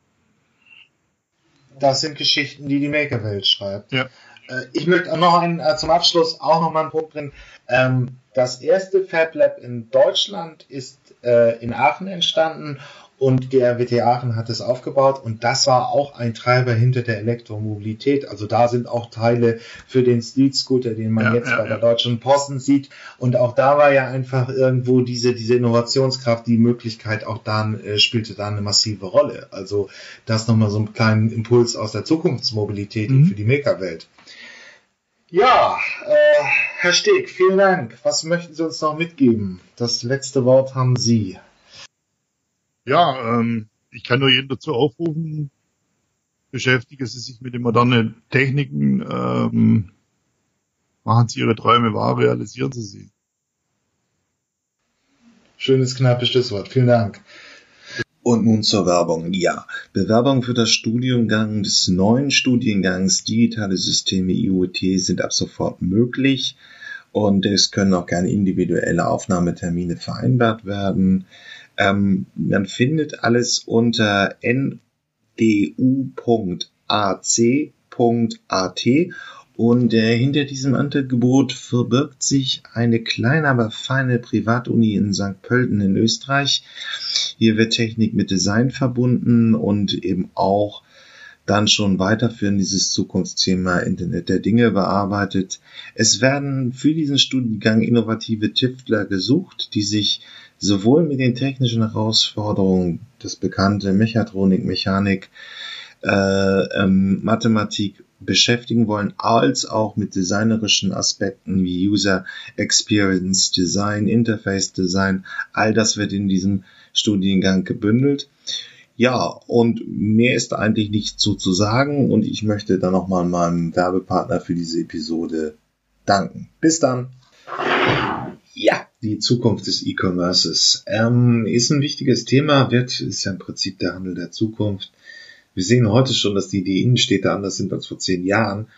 Das sind Geschichten, die die Makerwelt schreibt. Ja. Äh, ich möchte noch einen, äh, zum Abschluss auch noch mal einen Punkt bringen. Ähm, das erste Fab Lab in Deutschland ist äh, in Aachen entstanden und die RWT Aachen hat es aufgebaut und das war auch ein Treiber hinter der Elektromobilität. Also da sind auch Teile für den Street Scooter, den man ja, jetzt ja, bei der Deutschen Posten sieht. Und auch da war ja einfach irgendwo diese, diese Innovationskraft, die Möglichkeit auch dann äh, spielte da eine massive Rolle. Also das nochmal so einen kleinen Impuls aus der Zukunftsmobilität mhm. für die Maker-Welt. Ja, äh, Herr Steg, vielen Dank. Was möchten Sie uns noch mitgeben? Das letzte Wort haben Sie. Ja, ähm, ich kann nur jeden dazu aufrufen, beschäftigen Sie sich mit den modernen Techniken, ähm, machen Sie Ihre Träume wahr, realisieren Sie sie. Schönes, knappes Schlusswort. Vielen Dank. Und nun zur Werbung. Ja, Bewerbungen für das Studiengang des neuen Studiengangs Digitale Systeme IoT sind ab sofort möglich und es können auch gerne individuelle Aufnahmetermine vereinbart werden. Ähm, man findet alles unter ndu.ac.at und äh, hinter diesem Angebot verbirgt sich eine kleine, aber feine Privatuni in St. Pölten in Österreich. Hier wird Technik mit Design verbunden und eben auch dann schon weiterführen dieses Zukunftsthema Internet der Dinge bearbeitet. Es werden für diesen Studiengang innovative Tüftler gesucht, die sich sowohl mit den technischen Herausforderungen, das bekannte Mechatronik, Mechanik, äh, ähm, Mathematik beschäftigen wollen, als auch mit designerischen Aspekten wie User Experience Design, Interface Design. All das wird in diesem Studiengang gebündelt. Ja, und mehr ist eigentlich nicht so zu sagen und ich möchte dann nochmal meinem Werbepartner für diese Episode danken. Bis dann. Ja, die Zukunft des E-Commerces ähm, ist ein wichtiges Thema, wird, ist ja im Prinzip der Handel der Zukunft. Wir sehen heute schon, dass die, die Innenstädte anders sind als vor zehn Jahren.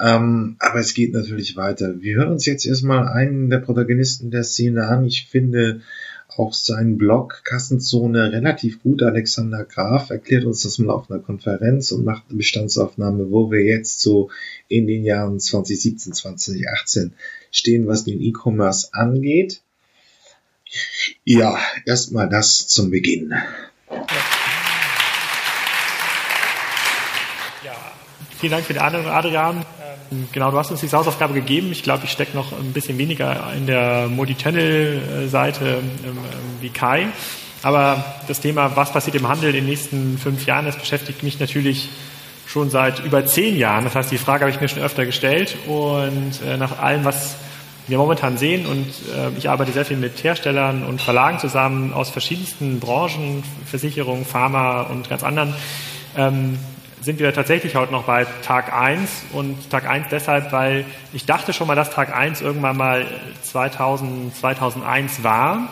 Ähm, aber es geht natürlich weiter. Wir hören uns jetzt erstmal einen der Protagonisten der Szene an. Ich finde auch seinen Blog Kassenzone relativ gut. Alexander Graf erklärt uns das mal auf einer Konferenz und macht eine Bestandsaufnahme, wo wir jetzt so in den Jahren 2017, 2018 stehen, was den E-Commerce angeht. Ja, erstmal das zum Beginn. Ja. Vielen Dank für die Einladung, Adrian. Ähm, genau, du hast uns die Hausaufgabe gegeben. Ich glaube, ich stecke noch ein bisschen weniger in der Multi-Channel-Seite ähm, ähm, wie Kai. Aber das Thema, was passiert im Handel in den nächsten fünf Jahren, das beschäftigt mich natürlich schon seit über zehn Jahren. Das heißt, die Frage habe ich mir schon öfter gestellt. Und äh, nach allem, was wir momentan sehen, und äh, ich arbeite sehr viel mit Herstellern und Verlagen zusammen aus verschiedensten Branchen, Versicherungen, Pharma und ganz anderen, sind wir tatsächlich heute noch bei Tag 1 und Tag 1 deshalb, weil ich dachte schon mal, dass Tag 1 irgendwann mal 2000, 2001 war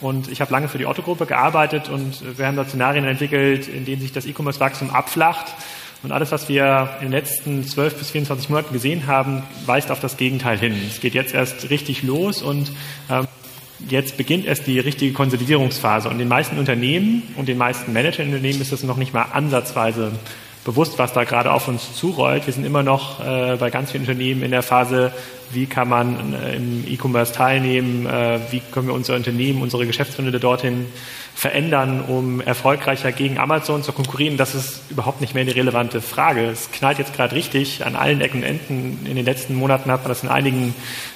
Und ich habe lange für die Otto-Gruppe gearbeitet und wir haben dort Szenarien entwickelt, in denen sich das E-Commerce-Wachstum abflacht. Und alles, was wir in den letzten 12 bis 24 Monaten gesehen haben, weist auf das Gegenteil hin. Es geht jetzt erst richtig los und ähm, jetzt beginnt erst die richtige Konsolidierungsphase. Und den meisten Unternehmen und den meisten Managerunternehmen ist das noch nicht mal ansatzweise bewusst, was da gerade auf uns zurollt. Wir sind immer noch äh, bei ganz vielen Unternehmen in der Phase, wie kann man äh, im E-Commerce teilnehmen, äh, wie können wir unser Unternehmen, unsere Geschäftsmodelle dorthin verändern, um erfolgreicher gegen Amazon zu konkurrieren. Das ist überhaupt nicht mehr eine relevante Frage. Es knallt jetzt gerade richtig an allen Ecken und Enden. In den letzten Monaten hat man das in einigen,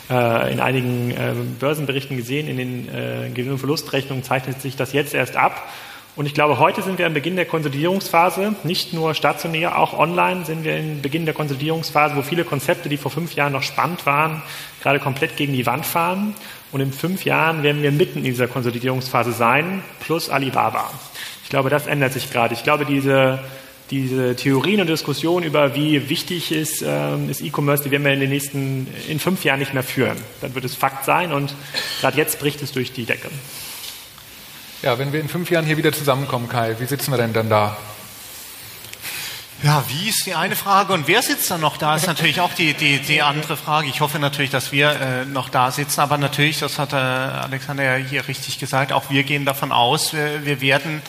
äh, in einigen äh, Börsenberichten gesehen. In den äh, Gewinn- und Verlustrechnungen zeichnet sich das jetzt erst ab. Und ich glaube, heute sind wir am Beginn der Konsolidierungsphase, nicht nur stationär, auch online sind wir im Beginn der Konsolidierungsphase, wo viele Konzepte, die vor fünf Jahren noch spannend waren, gerade komplett gegen die Wand fahren. Und in fünf Jahren werden wir mitten in dieser Konsolidierungsphase sein, plus Alibaba. Ich glaube, das ändert sich gerade. Ich glaube, diese, diese Theorien und Diskussionen über wie wichtig ist, ähm, ist E-Commerce, die werden wir in den nächsten, in fünf Jahren nicht mehr führen. Dann wird es Fakt sein und gerade jetzt bricht es durch die Decke. Ja, wenn wir in fünf Jahren hier wieder zusammenkommen, Kai, wie sitzen wir denn dann da? Ja, wie ist die eine Frage und wer sitzt dann noch da, ist natürlich auch die, die, die andere Frage. Ich hoffe natürlich, dass wir äh, noch da sitzen, aber natürlich, das hat äh, Alexander ja hier richtig gesagt, auch wir gehen davon aus, wir, wir werden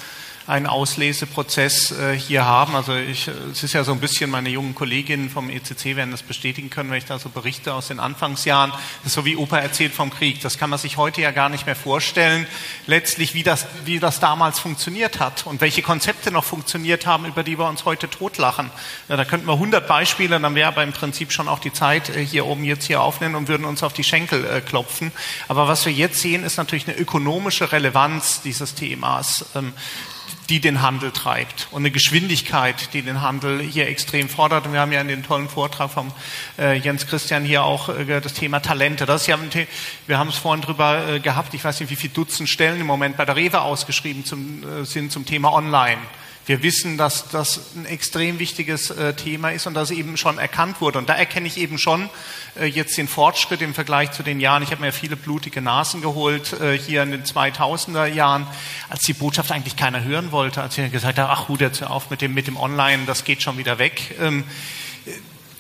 einen Ausleseprozess äh, hier haben. Also ich, es ist ja so ein bisschen, meine jungen Kolleginnen vom ECC werden das bestätigen können, wenn ich da so berichte aus den Anfangsjahren. Das ist so wie Opa erzählt vom Krieg. Das kann man sich heute ja gar nicht mehr vorstellen, letztlich wie das, wie das damals funktioniert hat und welche Konzepte noch funktioniert haben, über die wir uns heute totlachen. Ja, da könnten wir 100 Beispiele, dann wäre aber im Prinzip schon auch die Zeit äh, hier oben jetzt hier aufnehmen und würden uns auf die Schenkel äh, klopfen. Aber was wir jetzt sehen, ist natürlich eine ökonomische Relevanz dieses Themas. Ähm, die den Handel treibt und eine Geschwindigkeit, die den Handel hier extrem fordert. Und wir haben ja in dem tollen Vortrag vom äh, Jens Christian hier auch äh, das Thema Talente. Das ist ja, wir haben es vorhin drüber äh, gehabt, ich weiß nicht, wie viele Dutzend Stellen im Moment bei der Rewe ausgeschrieben zum, äh, sind zum Thema Online. Wir wissen, dass das ein extrem wichtiges äh, Thema ist und dass eben schon erkannt wurde. Und da erkenne ich eben schon äh, jetzt den Fortschritt im Vergleich zu den Jahren. Ich habe mir viele blutige Nasen geholt äh, hier in den 2000er Jahren, als die Botschaft eigentlich keiner hören wollte, als ich gesagt habe, ach gut, jetzt auf mit dem, mit dem Online, das geht schon wieder weg. Ähm,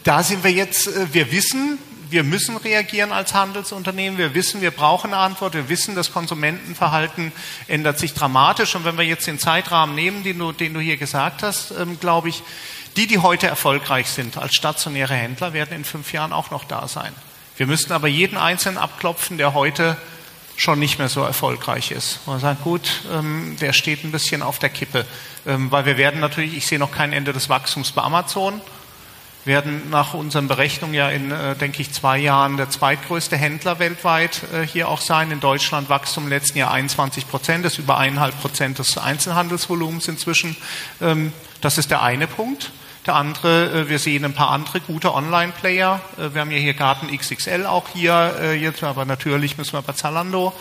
da sind wir jetzt, wir wissen, wir müssen reagieren als Handelsunternehmen. Wir wissen, wir brauchen eine Antwort. Wir wissen, das Konsumentenverhalten ändert sich dramatisch. Und wenn wir jetzt den Zeitrahmen nehmen, den du, den du hier gesagt hast, ähm, glaube ich, die, die heute erfolgreich sind als stationäre Händler, werden in fünf Jahren auch noch da sein. Wir müssten aber jeden Einzelnen abklopfen, der heute schon nicht mehr so erfolgreich ist. Man sagt, gut, ähm, der steht ein bisschen auf der Kippe, ähm, weil wir werden natürlich, ich sehe noch kein Ende des Wachstums bei Amazon werden nach unseren Berechnungen ja in, äh, denke ich, zwei Jahren der zweitgrößte Händler weltweit äh, hier auch sein. In Deutschland Wachstum im letzten Jahr 21 Prozent, das ist über eineinhalb Prozent des Einzelhandelsvolumens inzwischen. Ähm, das ist der eine Punkt. Der andere, äh, wir sehen ein paar andere gute Online-Player. Äh, wir haben ja hier Garten XXL auch hier äh, jetzt, aber natürlich müssen wir bei Zalando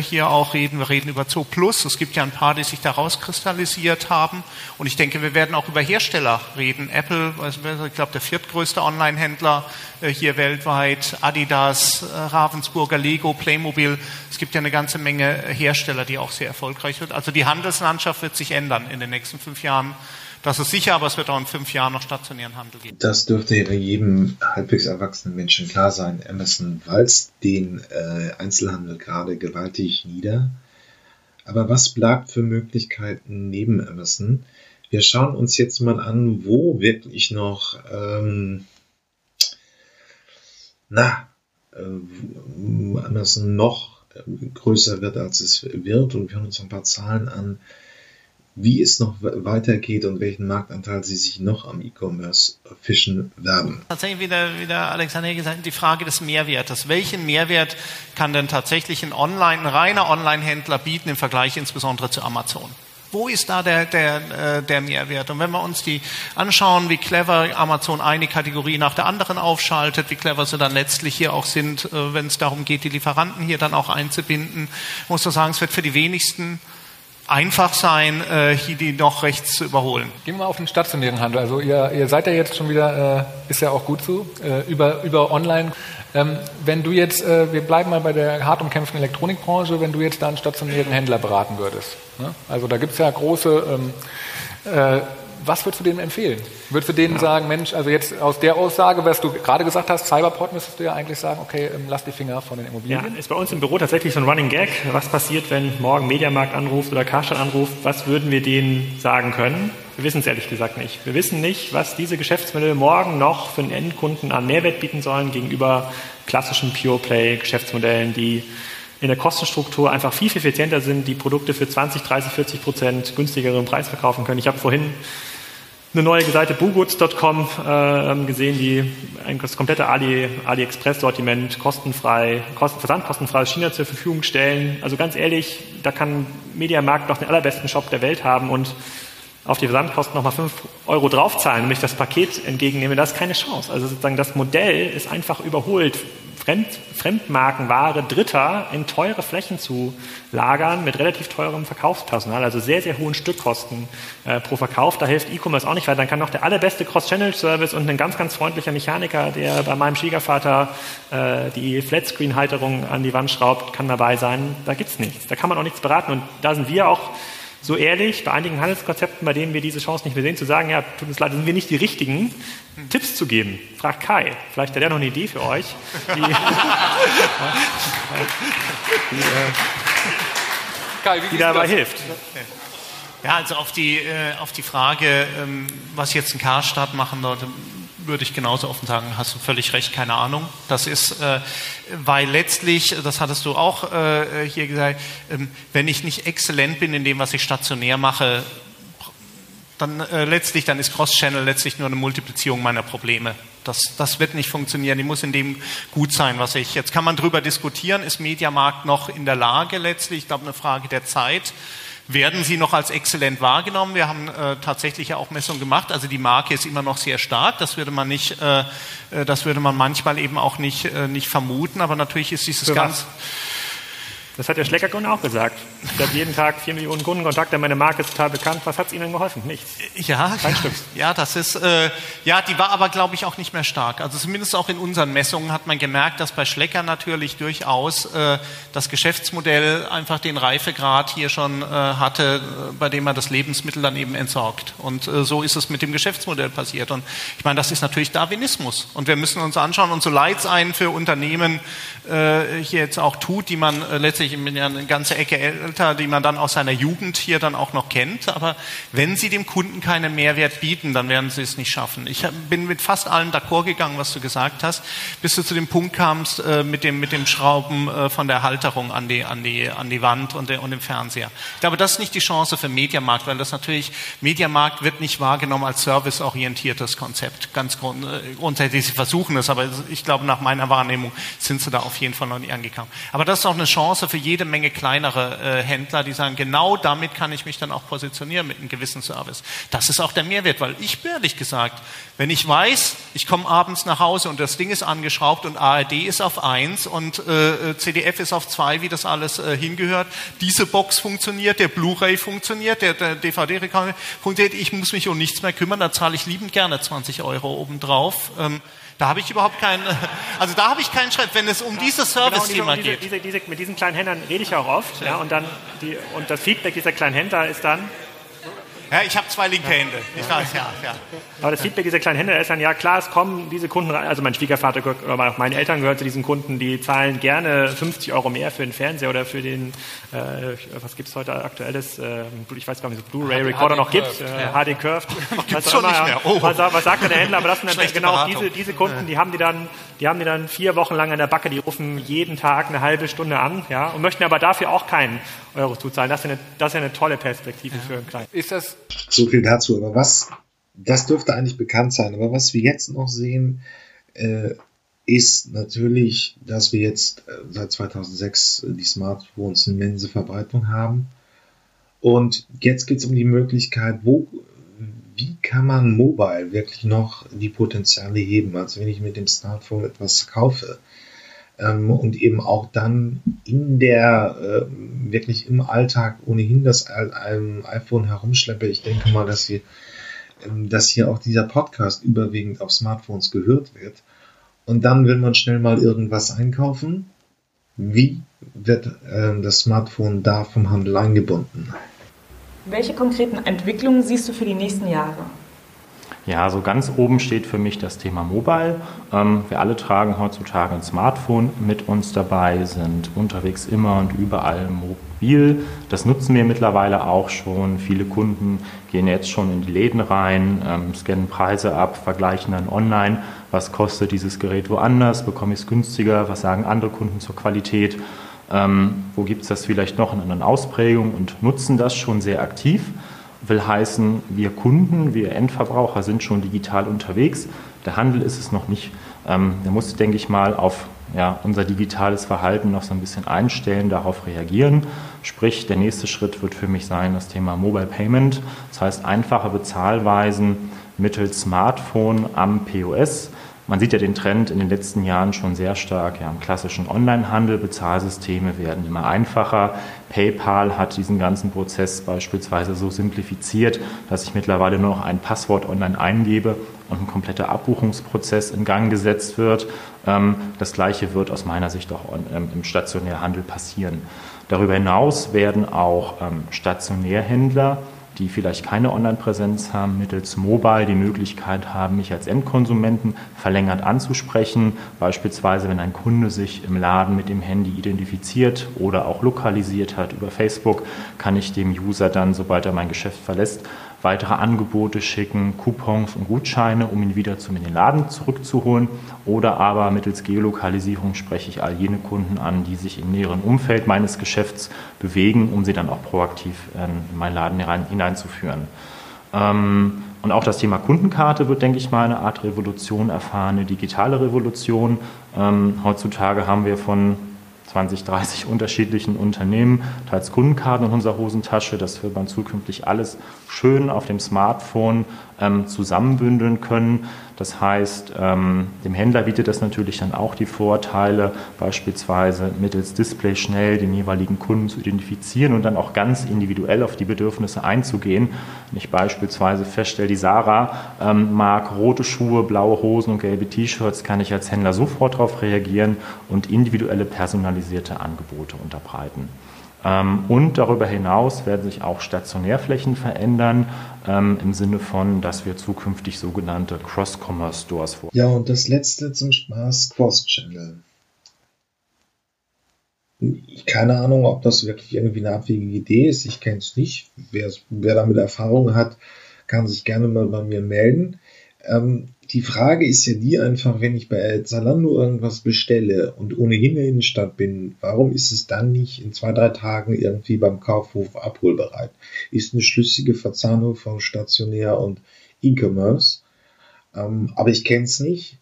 hier auch reden. Wir reden über Zoo Plus. Es gibt ja ein paar, die sich da rauskristallisiert haben. Und ich denke, wir werden auch über Hersteller reden. Apple, ich glaube, der viertgrößte Online-Händler hier weltweit, Adidas, Ravensburger, Lego, Playmobil. Es gibt ja eine ganze Menge Hersteller, die auch sehr erfolgreich sind. Also die Handelslandschaft wird sich ändern in den nächsten fünf Jahren. Das ist sicher, aber es wird auch in fünf Jahren noch stationären Handel geben. Das dürfte jedem halbwegs erwachsenen Menschen klar sein. Amazon walzt den äh, Einzelhandel gerade gewaltig nieder. Aber was bleibt für Möglichkeiten neben Amazon? Wir schauen uns jetzt mal an, wo wirklich noch, ähm, na, äh, Amazon noch größer wird, als es wird. Und wir hören uns ein paar Zahlen an, wie es noch weitergeht und welchen Marktanteil sie sich noch am E-Commerce fischen werden. Tatsächlich wieder, wieder Alexander gesagt, die Frage des Mehrwertes. Welchen Mehrwert kann denn tatsächlich ein Online, ein reiner Online-Händler bieten im Vergleich insbesondere zu Amazon? Wo ist da der, der, äh, der Mehrwert? Und wenn wir uns die anschauen, wie clever Amazon eine Kategorie nach der anderen aufschaltet, wie clever sie dann letztlich hier auch sind, äh, wenn es darum geht, die Lieferanten hier dann auch einzubinden, muss man sagen, es wird für die wenigsten einfach sein, äh, hier die noch rechts zu überholen. Gehen wir auf den stationären Handel. Also ihr, ihr seid ja jetzt schon wieder, äh, ist ja auch gut so, äh, über, über online Ähm, wenn du jetzt, äh, wir bleiben mal bei der hart umkämpften Elektronikbranche, wenn du jetzt da einen stationären Händler beraten würdest. Ne? Also da gibt es ja große ähm, äh, was würdest du denen empfehlen? Würdest du denen ja. sagen, Mensch, also jetzt aus der Aussage, was du gerade gesagt hast, Cyberport, müsstest du ja eigentlich sagen, okay, ähm, lass die Finger von den Immobilien. Ja, ist bei uns im Büro tatsächlich so ein Running Gag. Was passiert, wenn morgen Mediamarkt anruft oder Karstadt anruft? Was würden wir denen sagen können? Wir wissen es ehrlich gesagt nicht. Wir wissen nicht, was diese Geschäftsmodelle morgen noch für den Endkunden an Mehrwert bieten sollen gegenüber klassischen Pure Play Geschäftsmodellen, die in der Kostenstruktur einfach viel, viel effizienter sind, die Produkte für 20, 30, 40 Prozent günstigeren Preis verkaufen können. Ich habe vorhin eine neue Seite boogoods.com äh, gesehen, die das komplette Ali, AliExpress-Sortiment kostenfrei, kosten, versandkostenfrei aus China zur Verfügung stellen. Also ganz ehrlich, da kann Mediamarkt noch den allerbesten Shop der Welt haben und auf die Versandkosten nochmal 5 Euro draufzahlen, wenn ich das Paket entgegennehme, das ist keine Chance. Also sozusagen das Modell ist einfach überholt. Fremd, Fremdmarkenware Dritter in teure Flächen zu lagern mit relativ teurem Verkaufspersonal, also sehr, sehr hohen Stückkosten äh, pro Verkauf. Da hilft E-Commerce auch nicht, weil dann kann noch der allerbeste Cross-Channel-Service und ein ganz, ganz freundlicher Mechaniker, der bei meinem Schwiegervater äh, die Flatscreen-Halterung an die Wand schraubt, kann dabei sein. Da gibt's nichts. Da kann man auch nichts beraten. Und da sind wir auch so ehrlich, bei einigen Handelskonzepten, bei denen wir diese Chance nicht mehr sehen, zu sagen, ja, tut uns leid, sind wir nicht die Richtigen, Tipps zu geben. Fragt Kai, vielleicht hat er noch eine Idee für euch. Die, die, Kai, die dabei das? hilft. Ja, also auf die, äh, auf die Frage, ähm, was jetzt ein Karstadt machen sollte, würde ich genauso offen sagen, hast du völlig recht, keine Ahnung. Das ist, äh, weil letztlich, das hattest du auch äh, hier gesagt, ähm, wenn ich nicht exzellent bin in dem, was ich stationär mache, dann äh, letztlich, dann ist Cross-Channel letztlich nur eine Multiplizierung meiner Probleme. Das, das wird nicht funktionieren. Die muss in dem gut sein, was ich. Jetzt kann man darüber diskutieren, ist Mediamarkt noch in der Lage letztlich? Ich glaube, eine Frage der Zeit werden sie noch als exzellent wahrgenommen. Wir haben äh, tatsächlich ja auch Messungen gemacht. Also die Marke ist immer noch sehr stark. Das würde man nicht, äh, äh das würde man manchmal eben auch nicht, äh, nicht vermuten. Aber natürlich ist dieses ganz. Das hat der Schleckerkunde auch gesagt. Ich habe jeden Tag vier Millionen Kundenkontakte, meine Marke ist total bekannt. Was hat es Ihnen geholfen? Nichts. Ja, Kein ja, Stück. ja, das ist, äh, ja, die war aber, glaube ich, auch nicht mehr stark. Also zumindest auch in unseren Messungen hat man gemerkt, dass bei Schlecker natürlich durchaus äh, das Geschäftsmodell einfach den Reifegrad hier schon äh, hatte, äh, bei dem man das Lebensmittel dann eben entsorgt. Und äh, so ist es mit dem Geschäftsmodell passiert. Und ich meine, das ist natürlich Darwinismus. Und wir müssen uns anschauen, und so leid es einen für Unternehmen äh, hier jetzt auch tut, die man äh, ich bin ja eine ganze Ecke älter, die man dann aus seiner Jugend hier dann auch noch kennt. Aber wenn Sie dem Kunden keinen Mehrwert bieten, dann werden Sie es nicht schaffen. Ich bin mit fast allem d'accord gegangen, was du gesagt hast, bis du zu dem Punkt kamst äh, mit dem mit dem Schrauben äh, von der Halterung an die an die an die Wand und, der, und dem Fernseher. Ich glaube, das ist nicht die Chance für Mediamarkt, weil das natürlich Mediamarkt wird nicht wahrgenommen als serviceorientiertes Konzept. Ganz grund, äh, grundsätzlich, sie versuchen es, aber ich glaube, nach meiner Wahrnehmung sind sie da auf jeden Fall noch nicht angekommen. Aber das ist auch eine Chance für für jede Menge kleinere äh, Händler, die sagen, genau damit kann ich mich dann auch positionieren mit einem gewissen Service. Das ist auch der Mehrwert, weil ich ehrlich gesagt, wenn ich weiß, ich komme abends nach Hause und das Ding ist angeschraubt und ARD ist auf eins und äh, CDF ist auf zwei, wie das alles äh, hingehört, diese Box funktioniert, der Blu-ray funktioniert, der, der DVD-Rekorder funktioniert, ich muss mich um nichts mehr kümmern, da zahle ich liebend gerne 20 Euro obendrauf. Ähm, da habe ich überhaupt keinen, also da habe ich keinen Schritt, wenn es um dieses genau, Service-Thema genau, geht. Diese, diese, mit diesen kleinen Händlern rede ich auch oft, ja, und dann die, und das Feedback dieser kleinen Händler ist dann, ja, ich habe zwei linke Hände. Ich weiß, ja, ja. Aber das Feedback dieser kleinen Hände ist dann, ja klar, es kommen diese Kunden rein. Also mein Schwiegervater oder auch meine Eltern gehören zu diesen Kunden, die zahlen gerne 50 Euro mehr für den Fernseher oder für den, äh, was gibt's heute aktuelles, äh, ich weiß gar nicht, so Blu-ray-Recorder noch gibt, äh. HD Curved. Gibt's schon immer, nicht mehr. Oh. Was, was, sagt der Händler? Aber das sind dann genau diese, diese Kunden, die haben die dann, die haben die dann vier Wochen lang an der Backe, die rufen jeden Tag eine halbe Stunde an, ja, und möchten aber dafür auch keinen Euro zuzahlen. Das ist eine, das ist eine tolle Perspektive ja. für einen Kleinen. Ist das so viel dazu. Aber was, das dürfte eigentlich bekannt sein. Aber was wir jetzt noch sehen, äh, ist natürlich, dass wir jetzt äh, seit 2006 die Smartphones eine immense Verbreitung haben. Und jetzt geht es um die Möglichkeit, wo, wie kann man mobile wirklich noch die Potenziale heben? Also wenn ich mit dem Smartphone etwas kaufe, ähm, und eben auch dann in der äh, wirklich im Alltag ohnehin das iPhone herumschleppe. Ich denke mal, dass hier, ähm, dass hier auch dieser Podcast überwiegend auf Smartphones gehört wird. und dann will man schnell mal irgendwas einkaufen. Wie wird äh, das Smartphone da vom Handel eingebunden? Welche konkreten Entwicklungen siehst du für die nächsten Jahre? Ja, so ganz oben steht für mich das Thema Mobile. Ähm, wir alle tragen heutzutage ein Smartphone mit uns dabei, sind unterwegs immer und überall mobil. Das nutzen wir mittlerweile auch schon. Viele Kunden gehen jetzt schon in die Läden rein, ähm, scannen Preise ab, vergleichen dann online, was kostet dieses Gerät woanders, bekomme ich es günstiger, was sagen andere Kunden zur Qualität. Ähm, wo gibt es das vielleicht noch in anderen Ausprägungen und nutzen das schon sehr aktiv will heißen, wir Kunden, wir Endverbraucher sind schon digital unterwegs. Der Handel ist es noch nicht. Ähm, der muss, denke ich mal, auf ja, unser digitales Verhalten noch so ein bisschen einstellen, darauf reagieren. Sprich, der nächste Schritt wird für mich sein das Thema Mobile Payment. Das heißt, einfache Bezahlweisen mittels Smartphone am POS. Man sieht ja den Trend in den letzten Jahren schon sehr stark ja, im klassischen Onlinehandel. Bezahlsysteme werden immer einfacher. PayPal hat diesen ganzen Prozess beispielsweise so simplifiziert, dass ich mittlerweile nur noch ein Passwort online eingebe und ein kompletter Abbuchungsprozess in Gang gesetzt wird. Ähm, das Gleiche wird aus meiner Sicht auch ähm, im Stationärhandel passieren. Darüber hinaus werden auch ähm, Stationärhändler die vielleicht keine Online-Präsenz haben, mittels Mobile die Möglichkeit haben, mich als Endkonsumenten verlängert anzusprechen. Beispielsweise, wenn ein Kunde sich im Laden mit dem Handy identifiziert oder auch lokalisiert hat über Facebook, kann ich dem User dann, sobald er mein Geschäft verlässt, weitere Angebote schicken, Coupons und Gutscheine, um ihn wieder zum in den Laden zurückzuholen. Oder aber mittels Geolokalisierung spreche ich all jene Kunden an, die sich im näheren Umfeld meines Geschäfts bewegen, um sie dann auch proaktiv in meinen Laden hineinzuführen. Ähm, und auch das Thema Kundenkarte wird, denke ich mal, eine Art Revolution erfahren, eine digitale Revolution. Ähm, heutzutage haben wir von 20, 30 unterschiedlichen Unternehmen, teils Kundenkarten in unserer Hosentasche. Das wird man zukünftig alles schön auf dem Smartphone ähm, zusammenbündeln können. Das heißt, ähm, dem Händler bietet das natürlich dann auch die Vorteile, beispielsweise mittels Display schnell den jeweiligen Kunden zu identifizieren und dann auch ganz individuell auf die Bedürfnisse einzugehen. Wenn ich beispielsweise feststelle, die Sarah ähm, mag rote Schuhe, blaue Hosen und gelbe T-Shirts, kann ich als Händler sofort darauf reagieren und individuelle personalisierte Angebote unterbreiten. Ähm, und darüber hinaus werden sich auch Stationärflächen verändern, ähm, im Sinne von, dass wir zukünftig sogenannte Cross-Commerce-Stores vor. Ja, und das letzte zum Spaß, Cross-Channel. Keine Ahnung, ob das wirklich irgendwie eine abwegige Idee ist. Ich kenne es nicht. Wer, wer damit Erfahrung hat, kann sich gerne mal bei mir melden. Ähm, die Frage ist ja die einfach, wenn ich bei Zalando irgendwas bestelle und ohnehin in der Innenstadt bin, warum ist es dann nicht in zwei, drei Tagen irgendwie beim Kaufhof abholbereit? Ist eine schlüssige Verzahnung von stationär und E-Commerce. Ähm, aber ich kenne es nicht.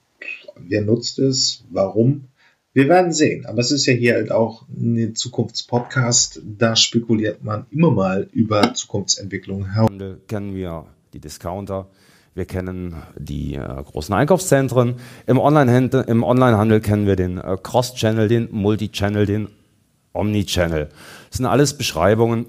Wer nutzt es? Warum? Wir werden sehen. Aber es ist ja hier halt auch ein Zukunftspodcast. Da spekuliert man immer mal über Zukunftsentwicklungen. Kennen wir die Discounter? Wir kennen die äh, großen Einkaufszentren. Im Onlinehandel, im Onlinehandel kennen wir den äh, Cross-Channel, den Multi-Channel, den Omni-Channel. Das sind alles Beschreibungen,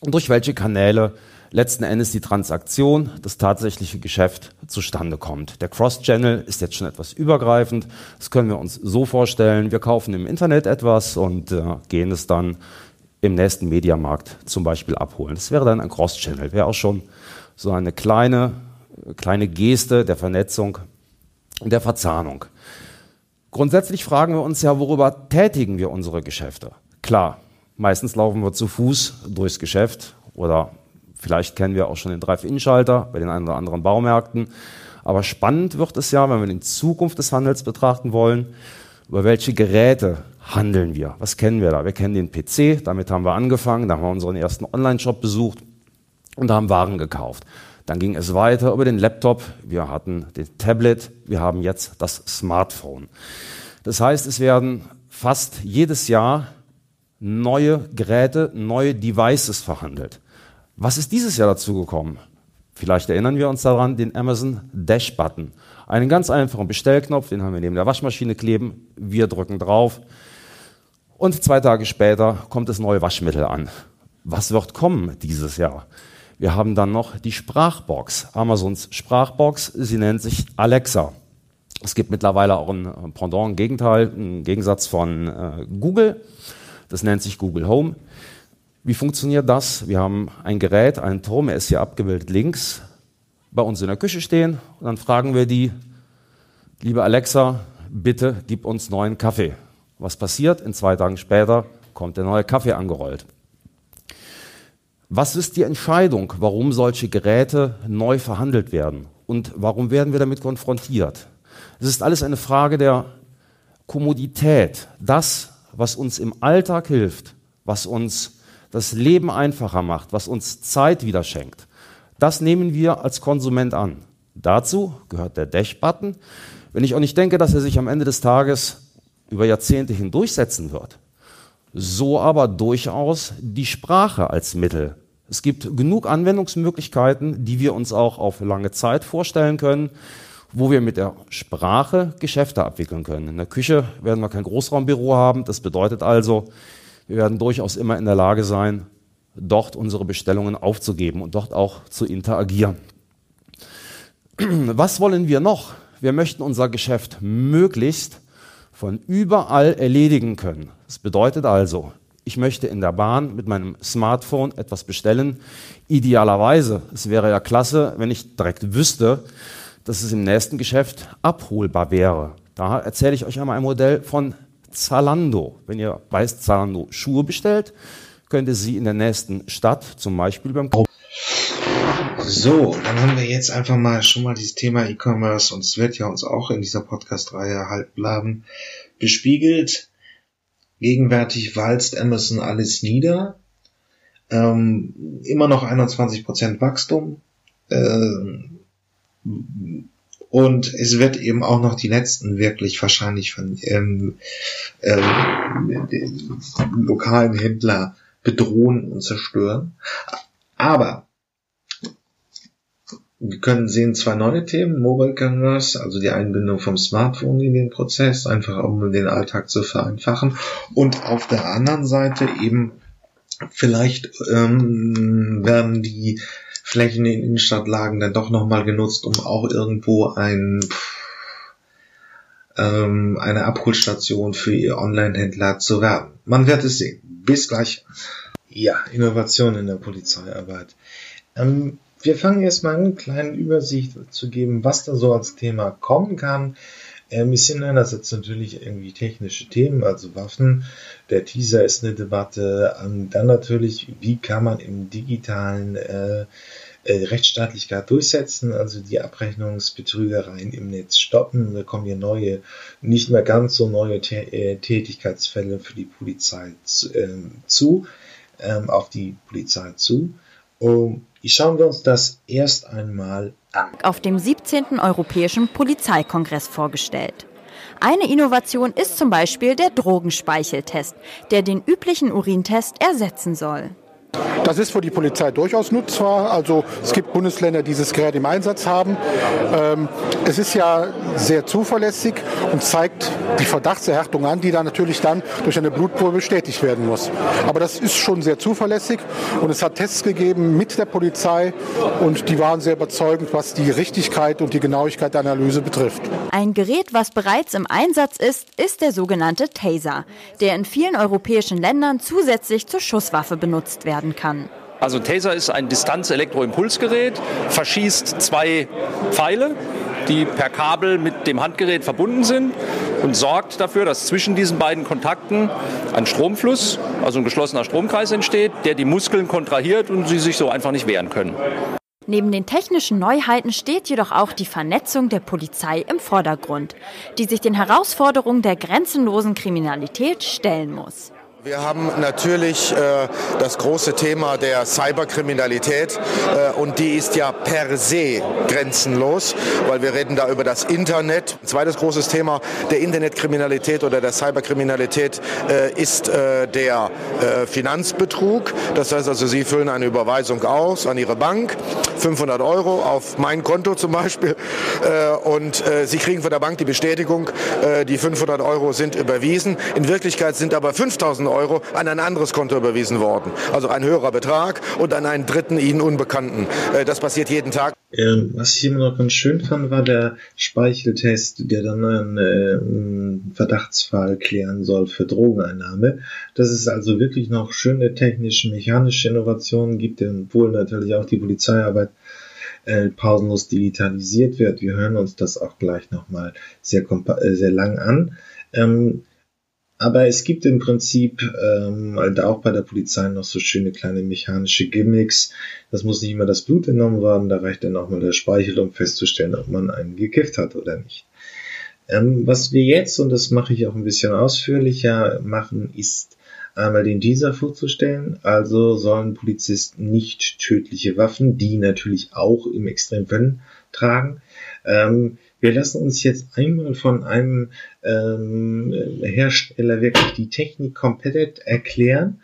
durch welche Kanäle letzten Endes die Transaktion, das tatsächliche Geschäft zustande kommt. Der Cross-Channel ist jetzt schon etwas übergreifend. Das können wir uns so vorstellen. Wir kaufen im Internet etwas und äh, gehen es dann im nächsten Mediamarkt zum Beispiel abholen. Das wäre dann ein Cross-Channel. Wäre auch schon so eine kleine kleine Geste der Vernetzung und der Verzahnung. Grundsätzlich fragen wir uns ja, worüber tätigen wir unsere Geschäfte? Klar, meistens laufen wir zu Fuß durchs Geschäft oder vielleicht kennen wir auch schon den Drive-In-Schalter bei den einen oder anderen Baumärkten. Aber spannend wird es ja, wenn wir die Zukunft des Handels betrachten wollen, über welche Geräte handeln wir? Was kennen wir da? Wir kennen den PC, damit haben wir angefangen, da haben wir unseren ersten Online-Shop besucht und haben Waren gekauft. Dann ging es weiter über den Laptop, wir hatten den Tablet, wir haben jetzt das Smartphone. Das heißt, es werden fast jedes Jahr neue Geräte, neue Devices verhandelt. Was ist dieses Jahr dazu gekommen? Vielleicht erinnern wir uns daran, den Amazon Dash Button. Einen ganz einfachen Bestellknopf, den haben wir neben der Waschmaschine kleben. Wir drücken drauf. Und zwei Tage später kommt das neue Waschmittel an. Was wird kommen dieses Jahr? Wir haben dann noch die Sprachbox, Amazons Sprachbox. Sie nennt sich Alexa. Es gibt mittlerweile auch ein Pendant, ein Gegenteil, einen Gegensatz von äh, Google. Das nennt sich Google Home. Wie funktioniert das? Wir haben ein Gerät, einen Turm, er ist hier abgebildet links, bei uns in der Küche stehen. Und dann fragen wir die, liebe Alexa, bitte gib uns neuen Kaffee. Was passiert? In zwei Tagen später kommt der neue Kaffee angerollt. Was ist die Entscheidung, warum solche Geräte neu verhandelt werden? Und warum werden wir damit konfrontiert? Es ist alles eine Frage der Kommodität. Das, was uns im Alltag hilft, was uns das Leben einfacher macht, was uns Zeit wieder schenkt, das nehmen wir als Konsument an. Dazu gehört der Dash-Button. Wenn ich auch nicht denke, dass er sich am Ende des Tages über Jahrzehnte hin durchsetzen wird, so aber durchaus die Sprache als Mittel. Es gibt genug Anwendungsmöglichkeiten, die wir uns auch auf lange Zeit vorstellen können wo wir mit der Sprache Geschäfte abwickeln können. In der Küche werden wir kein Großraumbüro haben. Das bedeutet also, wir werden durchaus immer in der Lage sein, dort unsere Bestellungen aufzugeben und dort auch zu interagieren. Was wollen wir noch? Wir möchten unser Geschäft möglichst von überall erledigen können. Das bedeutet also, ich möchte in der Bahn mit meinem Smartphone etwas bestellen. Idealerweise, es wäre ja klasse, wenn ich direkt wüsste, dass es im nächsten Geschäft abholbar wäre. Da erzähle ich euch einmal ein Modell von Zalando. Wenn ihr bei Zalando Schuhe bestellt, könnt ihr sie in der nächsten Stadt, zum Beispiel beim so, dann haben wir jetzt einfach mal schon mal dieses Thema E-Commerce und es wird ja uns auch in dieser Podcast-Reihe halb bleiben bespiegelt. Gegenwärtig walzt Amazon alles nieder. Ähm, immer noch 21% Wachstum. Ähm, und es wird eben auch noch die letzten wirklich wahrscheinlich von ähm, ähm, lokalen Händler bedrohen und zerstören. Aber wir können sehen zwei neue Themen, Mobile Commerce, also die Einbindung vom Smartphone in den Prozess, einfach um den Alltag zu vereinfachen. Und auf der anderen Seite eben vielleicht ähm, werden die Flächen in Innenstadtlagen dann doch nochmal genutzt, um auch irgendwo ein, ähm, eine Abholstation für ihr Online-Händler zu werben. Man wird es sehen. Bis gleich. Ja, Innovation in der Polizeiarbeit. Ähm, wir fangen erstmal an, eine kleine Übersicht zu geben, was da so als Thema kommen kann. Ähm, es sind einerseits natürlich irgendwie technische Themen, also Waffen. Der Teaser ist eine Debatte. Ähm, dann natürlich, wie kann man im digitalen äh, äh, Rechtsstaatlichkeit durchsetzen, also die Abrechnungsbetrügereien im Netz stoppen. Da kommen hier neue, nicht mehr ganz so neue äh, Tätigkeitsfälle für die Polizei zu, äh, zu ähm, auf die Polizei zu. Um, schauen wir uns das erst einmal an. Auf dem 17. Europäischen Polizeikongress vorgestellt. Eine Innovation ist zum Beispiel der Drogenspeicheltest, der den üblichen Urintest ersetzen soll. Das ist für die Polizei durchaus nutzbar. Also es gibt Bundesländer, die dieses Gerät im Einsatz haben. Ähm, es ist ja sehr zuverlässig und zeigt die Verdachtserhärtung an, die dann natürlich dann durch eine Blutprobe bestätigt werden muss. Aber das ist schon sehr zuverlässig und es hat Tests gegeben mit der Polizei und die waren sehr überzeugend, was die Richtigkeit und die Genauigkeit der Analyse betrifft. Ein Gerät, was bereits im Einsatz ist, ist der sogenannte Taser, der in vielen europäischen Ländern zusätzlich zur Schusswaffe benutzt werden kann. Also Taser ist ein Distanz-Elektroimpulsgerät, verschießt zwei Pfeile, die per Kabel mit dem Handgerät verbunden sind und sorgt dafür, dass zwischen diesen beiden Kontakten ein Stromfluss, also ein geschlossener Stromkreis entsteht, der die Muskeln kontrahiert und sie sich so einfach nicht wehren können. Neben den technischen Neuheiten steht jedoch auch die Vernetzung der Polizei im Vordergrund, die sich den Herausforderungen der grenzenlosen Kriminalität stellen muss. Wir haben natürlich äh, das große Thema der Cyberkriminalität äh, und die ist ja per se grenzenlos, weil wir reden da über das Internet. Ein zweites großes Thema der Internetkriminalität oder der Cyberkriminalität äh, ist äh, der äh, Finanzbetrug. Das heißt also, Sie füllen eine Überweisung aus an Ihre Bank, 500 Euro auf mein Konto zum Beispiel äh, und Sie kriegen von der Bank die Bestätigung, die 500 Euro sind überwiesen. In Wirklichkeit sind aber 5000 Euro an ein anderes Konto überwiesen worden. Also ein höherer Betrag und an einen dritten Ihnen Unbekannten. Äh, das passiert jeden Tag. Ähm, was ich immer noch ganz schön fand, war der Speicheltest, der dann einen, äh, Verdachtsfall klären soll für Drogeneinnahme. Dass es also wirklich noch schöne technische, mechanische Innovationen gibt, obwohl natürlich auch die Polizeiarbeit äh, pausenlos digitalisiert wird. Wir hören uns das auch gleich nochmal sehr, äh, sehr lang an. Ähm, aber es gibt im Prinzip ähm, halt auch bei der Polizei noch so schöne kleine mechanische Gimmicks. Das muss nicht immer das Blut entnommen werden, da reicht dann auch mal der Speichel, um festzustellen, ob man einen gekifft hat oder nicht. Ähm, was wir jetzt, und das mache ich auch ein bisschen ausführlicher, machen, ist einmal den Teaser vorzustellen. Also sollen Polizisten nicht tödliche Waffen, die natürlich auch im Extremfällen tragen. Ähm, wir lassen uns jetzt einmal von einem ähm, Hersteller wirklich die Technik komplett erklären.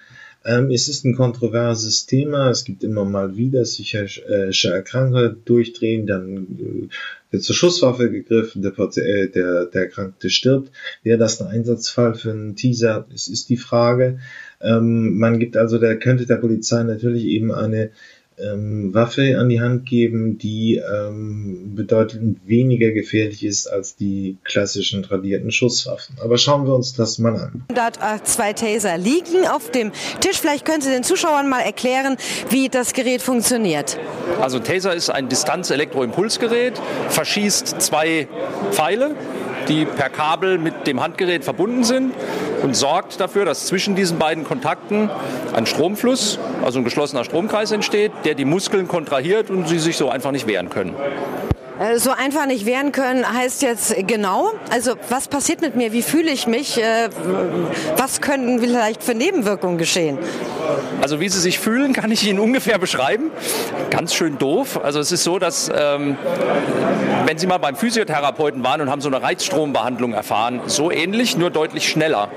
Ähm, es ist ein kontroverses Thema. Es gibt immer mal wieder psychische Erkrankungen durchdrehen, dann äh, wird zur Schusswaffe gegriffen, der, äh, der, der Erkrankte stirbt. Wäre das ein Einsatzfall für einen Teaser? Es ist die Frage. Ähm, man gibt also, der könnte der Polizei natürlich eben eine ähm, Waffe an die Hand geben, die ähm, bedeutend weniger gefährlich ist als die klassischen tradierten Schusswaffen. Aber schauen wir uns das mal an. Dort äh, zwei Taser liegen auf dem Tisch. Vielleicht können Sie den Zuschauern mal erklären, wie das Gerät funktioniert. Also Taser ist ein Distanz-Elektroimpulsgerät, verschießt zwei Pfeile die per Kabel mit dem Handgerät verbunden sind und sorgt dafür, dass zwischen diesen beiden Kontakten ein Stromfluss, also ein geschlossener Stromkreis entsteht, der die Muskeln kontrahiert und sie sich so einfach nicht wehren können. Äh, so einfach nicht wehren können heißt jetzt genau, also was passiert mit mir, wie fühle ich mich, äh, was können vielleicht für Nebenwirkungen geschehen? Also wie Sie sich fühlen, kann ich Ihnen ungefähr beschreiben. Ganz schön doof. Also es ist so, dass ähm, wenn Sie mal beim Physiotherapeuten waren und haben so eine Reizstrombehandlung erfahren, so ähnlich, nur deutlich schneller.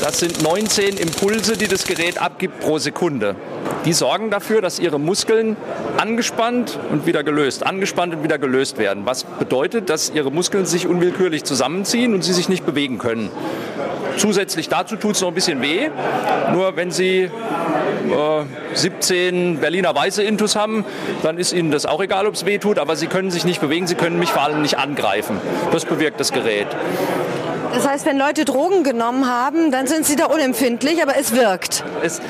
Das sind 19 Impulse, die das Gerät abgibt pro Sekunde. Die sorgen dafür, dass ihre Muskeln angespannt und wieder gelöst, angespannt und wieder gelöst werden. Was bedeutet, dass ihre Muskeln sich unwillkürlich zusammenziehen und sie sich nicht bewegen können. Zusätzlich dazu tut es noch ein bisschen weh. Nur wenn Sie äh, 17 Berliner Weiße Intus haben, dann ist Ihnen das auch egal, ob es weh tut, aber Sie können sich nicht bewegen, Sie können mich vor allem nicht angreifen. Das bewirkt das Gerät. Das heißt, wenn Leute Drogen genommen haben, dann sind sie da unempfindlich, aber es wirkt. Es,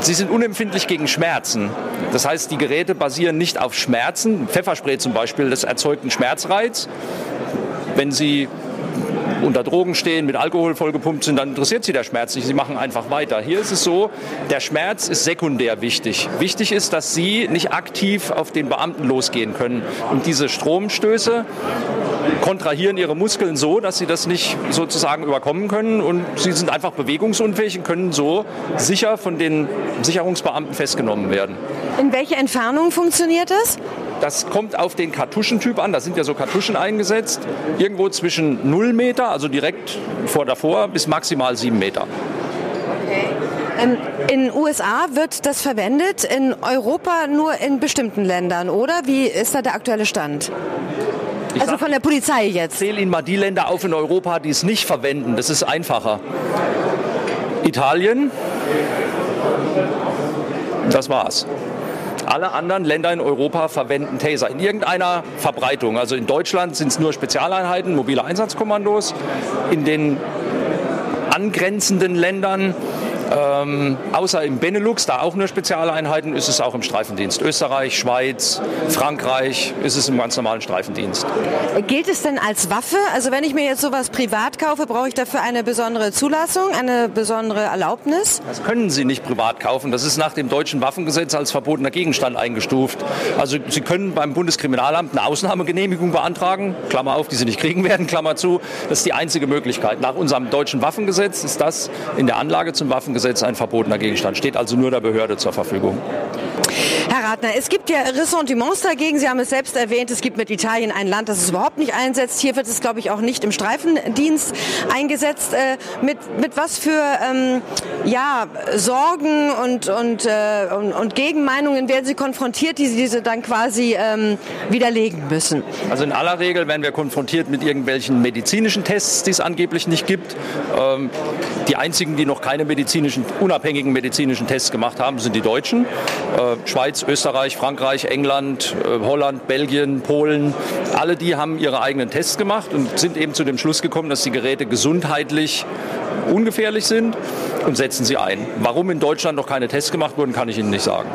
sie sind unempfindlich gegen Schmerzen. Das heißt, die Geräte basieren nicht auf Schmerzen. Pfefferspray zum Beispiel, das erzeugt einen Schmerzreiz. Wenn Sie unter Drogen stehen, mit Alkohol vollgepumpt sind, dann interessiert sie der Schmerz nicht. Sie machen einfach weiter. Hier ist es so, der Schmerz ist sekundär wichtig. Wichtig ist, dass Sie nicht aktiv auf den Beamten losgehen können. Und diese Stromstöße kontrahieren ihre Muskeln so, dass sie das nicht sozusagen überkommen können und sie sind einfach bewegungsunfähig und können so sicher von den Sicherungsbeamten festgenommen werden. In welche Entfernung funktioniert das? Das kommt auf den Kartuschentyp an. Da sind ja so Kartuschen eingesetzt. Irgendwo zwischen 0 Meter, also direkt vor davor, bis maximal 7 Meter. Okay. Ähm, in den USA wird das verwendet, in Europa nur in bestimmten Ländern, oder? Wie ist da der aktuelle Stand? Ich also von der Polizei jetzt? Ich zähle Ihnen mal die Länder auf in Europa, die es nicht verwenden. Das ist einfacher. Italien, das war's. Alle anderen Länder in Europa verwenden Taser in irgendeiner Verbreitung. Also in Deutschland sind es nur Spezialeinheiten, mobile Einsatzkommandos. In den angrenzenden Ländern ähm, außer im Benelux, da auch nur Spezialeinheiten, ist es auch im Streifendienst. Österreich, Schweiz, Frankreich ist es im ganz normalen Streifendienst. Gilt es denn als Waffe? Also wenn ich mir jetzt sowas privat kaufe, brauche ich dafür eine besondere Zulassung, eine besondere Erlaubnis? Das können Sie nicht privat kaufen. Das ist nach dem deutschen Waffengesetz als verbotener Gegenstand eingestuft. Also Sie können beim Bundeskriminalamt eine Ausnahmegenehmigung beantragen, Klammer auf, die Sie nicht kriegen werden, Klammer zu. Das ist die einzige Möglichkeit. Nach unserem deutschen Waffengesetz ist das in der Anlage zum Waffengesetz Gesetz ein verbotener Gegenstand, steht also nur der Behörde zur Verfügung. Herr Ratner, es gibt ja Ressentiments dagegen. Sie haben es selbst erwähnt, es gibt mit Italien ein Land, das es überhaupt nicht einsetzt. Hier wird es, glaube ich, auch nicht im Streifendienst eingesetzt. Äh, mit, mit was für ähm, ja, Sorgen und, und, äh, und, und, Gegenmeinungen werden Sie konfrontiert, die Sie diese dann quasi ähm, widerlegen müssen? Also in aller Regel werden wir konfrontiert mit irgendwelchen medizinischen Tests, die es angeblich nicht gibt. Ähm, die einzigen, die noch keine medizinischen, unabhängigen medizinischen Tests gemacht haben, sind die Deutschen. Äh, Schweiz, Österreich, Frankreich, England, äh, Holland, Belgien, Polen, alle die haben ihre eigenen Tests gemacht und sind eben zu dem Schluss gekommen, dass die Geräte gesundheitlich ungefährlich sind und setzen sie ein. Warum in Deutschland noch keine Tests gemacht wurden, kann ich Ihnen nicht sagen.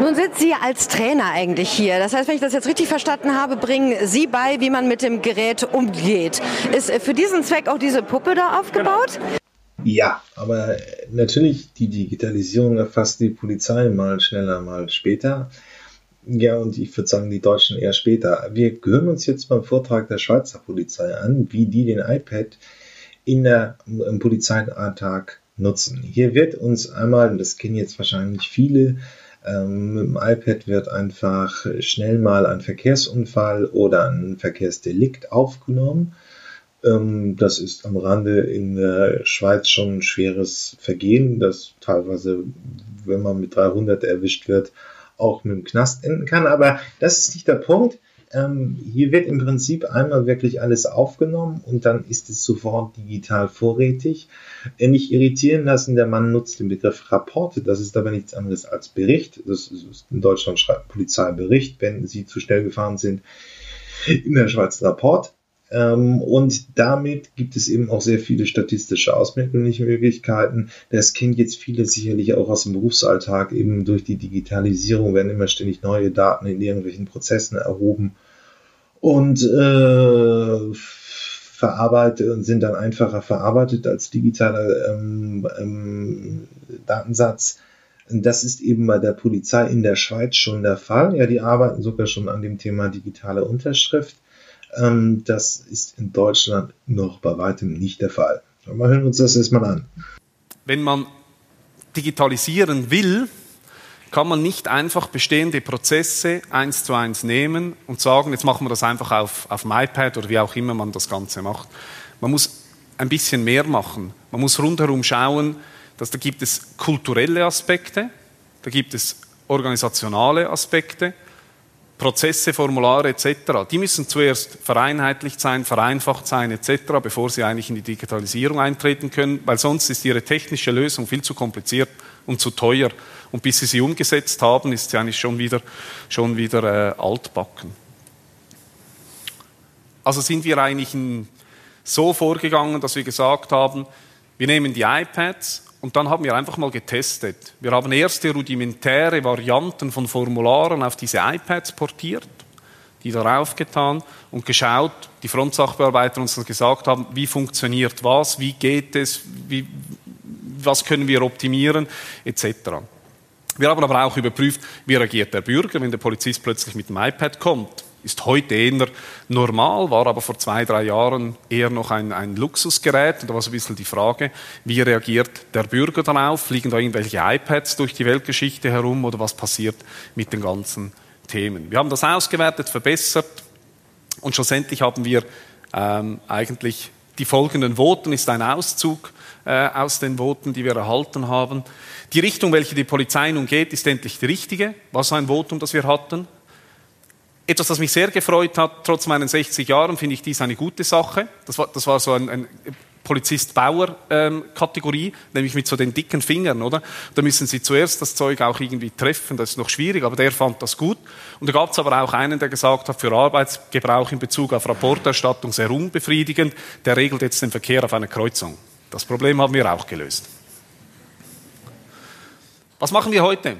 Nun sind Sie als Trainer eigentlich hier. Das heißt, wenn ich das jetzt richtig verstanden habe, bringen Sie bei, wie man mit dem Gerät umgeht. Ist für diesen Zweck auch diese Puppe da aufgebaut? Ja, aber natürlich die Digitalisierung erfasst die Polizei mal schneller, mal später. Ja, und ich würde sagen, die Deutschen eher später. Wir hören uns jetzt beim Vortrag der Schweizer Polizei an, wie die den iPad in der, im Polizeialltag nutzen. Hier wird uns einmal, und das kennen jetzt wahrscheinlich viele, ähm, mit dem iPad wird einfach schnell mal ein Verkehrsunfall oder ein Verkehrsdelikt aufgenommen. Ähm, das ist am Rande in der Schweiz schon ein schweres Vergehen, das teilweise, wenn man mit 300 erwischt wird, auch mit dem Knast enden kann. Aber das ist nicht der Punkt. Ähm, hier wird im Prinzip einmal wirklich alles aufgenommen und dann ist es sofort digital vorrätig. Äh, nicht irritieren lassen, der Mann nutzt den Begriff Rapporte, das ist aber nichts anderes als Bericht. Das ist in Deutschland schreibt wenn sie zu schnell gefahren sind. In der Schweiz Rapport. Ähm, und damit gibt es eben auch sehr viele statistische Auswertungsmöglichkeiten. Das kennt jetzt viele sicherlich auch aus dem Berufsalltag. Eben durch die Digitalisierung werden immer ständig neue Daten in irgendwelchen Prozessen erhoben und äh, verarbeitet und sind dann einfacher verarbeitet als digitaler ähm, ähm, Datensatz. Das ist eben bei der Polizei in der Schweiz schon der Fall. Ja, die arbeiten sogar schon an dem Thema digitale Unterschrift. Ähm, das ist in Deutschland noch bei weitem nicht der Fall. Aber hören uns das erstmal an. Wenn man digitalisieren will, kann man nicht einfach bestehende Prozesse eins zu eins nehmen und sagen, jetzt machen wir das einfach auf, auf dem iPad oder wie auch immer man das Ganze macht. Man muss ein bisschen mehr machen. Man muss rundherum schauen, dass da gibt es kulturelle Aspekte, da gibt es organisationale Aspekte, Prozesse, Formulare etc. Die müssen zuerst vereinheitlicht sein, vereinfacht sein etc., bevor sie eigentlich in die Digitalisierung eintreten können, weil sonst ist ihre technische Lösung viel zu kompliziert und zu teuer. Und bis sie sie umgesetzt haben, ist sie eigentlich schon wieder, schon wieder äh, altbacken. Also sind wir eigentlich so vorgegangen, dass wir gesagt haben, wir nehmen die iPads und dann haben wir einfach mal getestet. Wir haben erste rudimentäre Varianten von Formularen auf diese iPads portiert, die darauf getan und geschaut, die Frontsachbearbeiter uns gesagt haben, wie funktioniert was, wie geht es, wie, was können wir optimieren, etc. Wir haben aber auch überprüft, wie reagiert der Bürger, wenn der Polizist plötzlich mit dem iPad kommt. Ist heute eher normal, war aber vor zwei, drei Jahren eher noch ein, ein Luxusgerät. Und da war so ein bisschen die Frage, wie reagiert der Bürger darauf? Fliegen da irgendwelche iPads durch die Weltgeschichte herum oder was passiert mit den ganzen Themen? Wir haben das ausgewertet, verbessert und schlussendlich haben wir ähm, eigentlich die folgenden Voten, ist ein Auszug äh, aus den Voten, die wir erhalten haben. Die Richtung, welche die Polizei nun geht, ist endlich die richtige. Was ein Votum, das wir hatten. Etwas, das mich sehr gefreut hat, trotz meinen 60 Jahren, finde ich dies eine gute Sache. Das war, das war so ein, ein Polizist-Bauer-Kategorie, ähm, nämlich mit so den dicken Fingern, oder? Da müssen Sie zuerst das Zeug auch irgendwie treffen, das ist noch schwierig, aber der fand das gut. Und da gab es aber auch einen, der gesagt hat, für Arbeitsgebrauch in Bezug auf Rapporterstattung sehr unbefriedigend, der regelt jetzt den Verkehr auf einer Kreuzung. Das Problem haben wir auch gelöst. Was machen wir heute?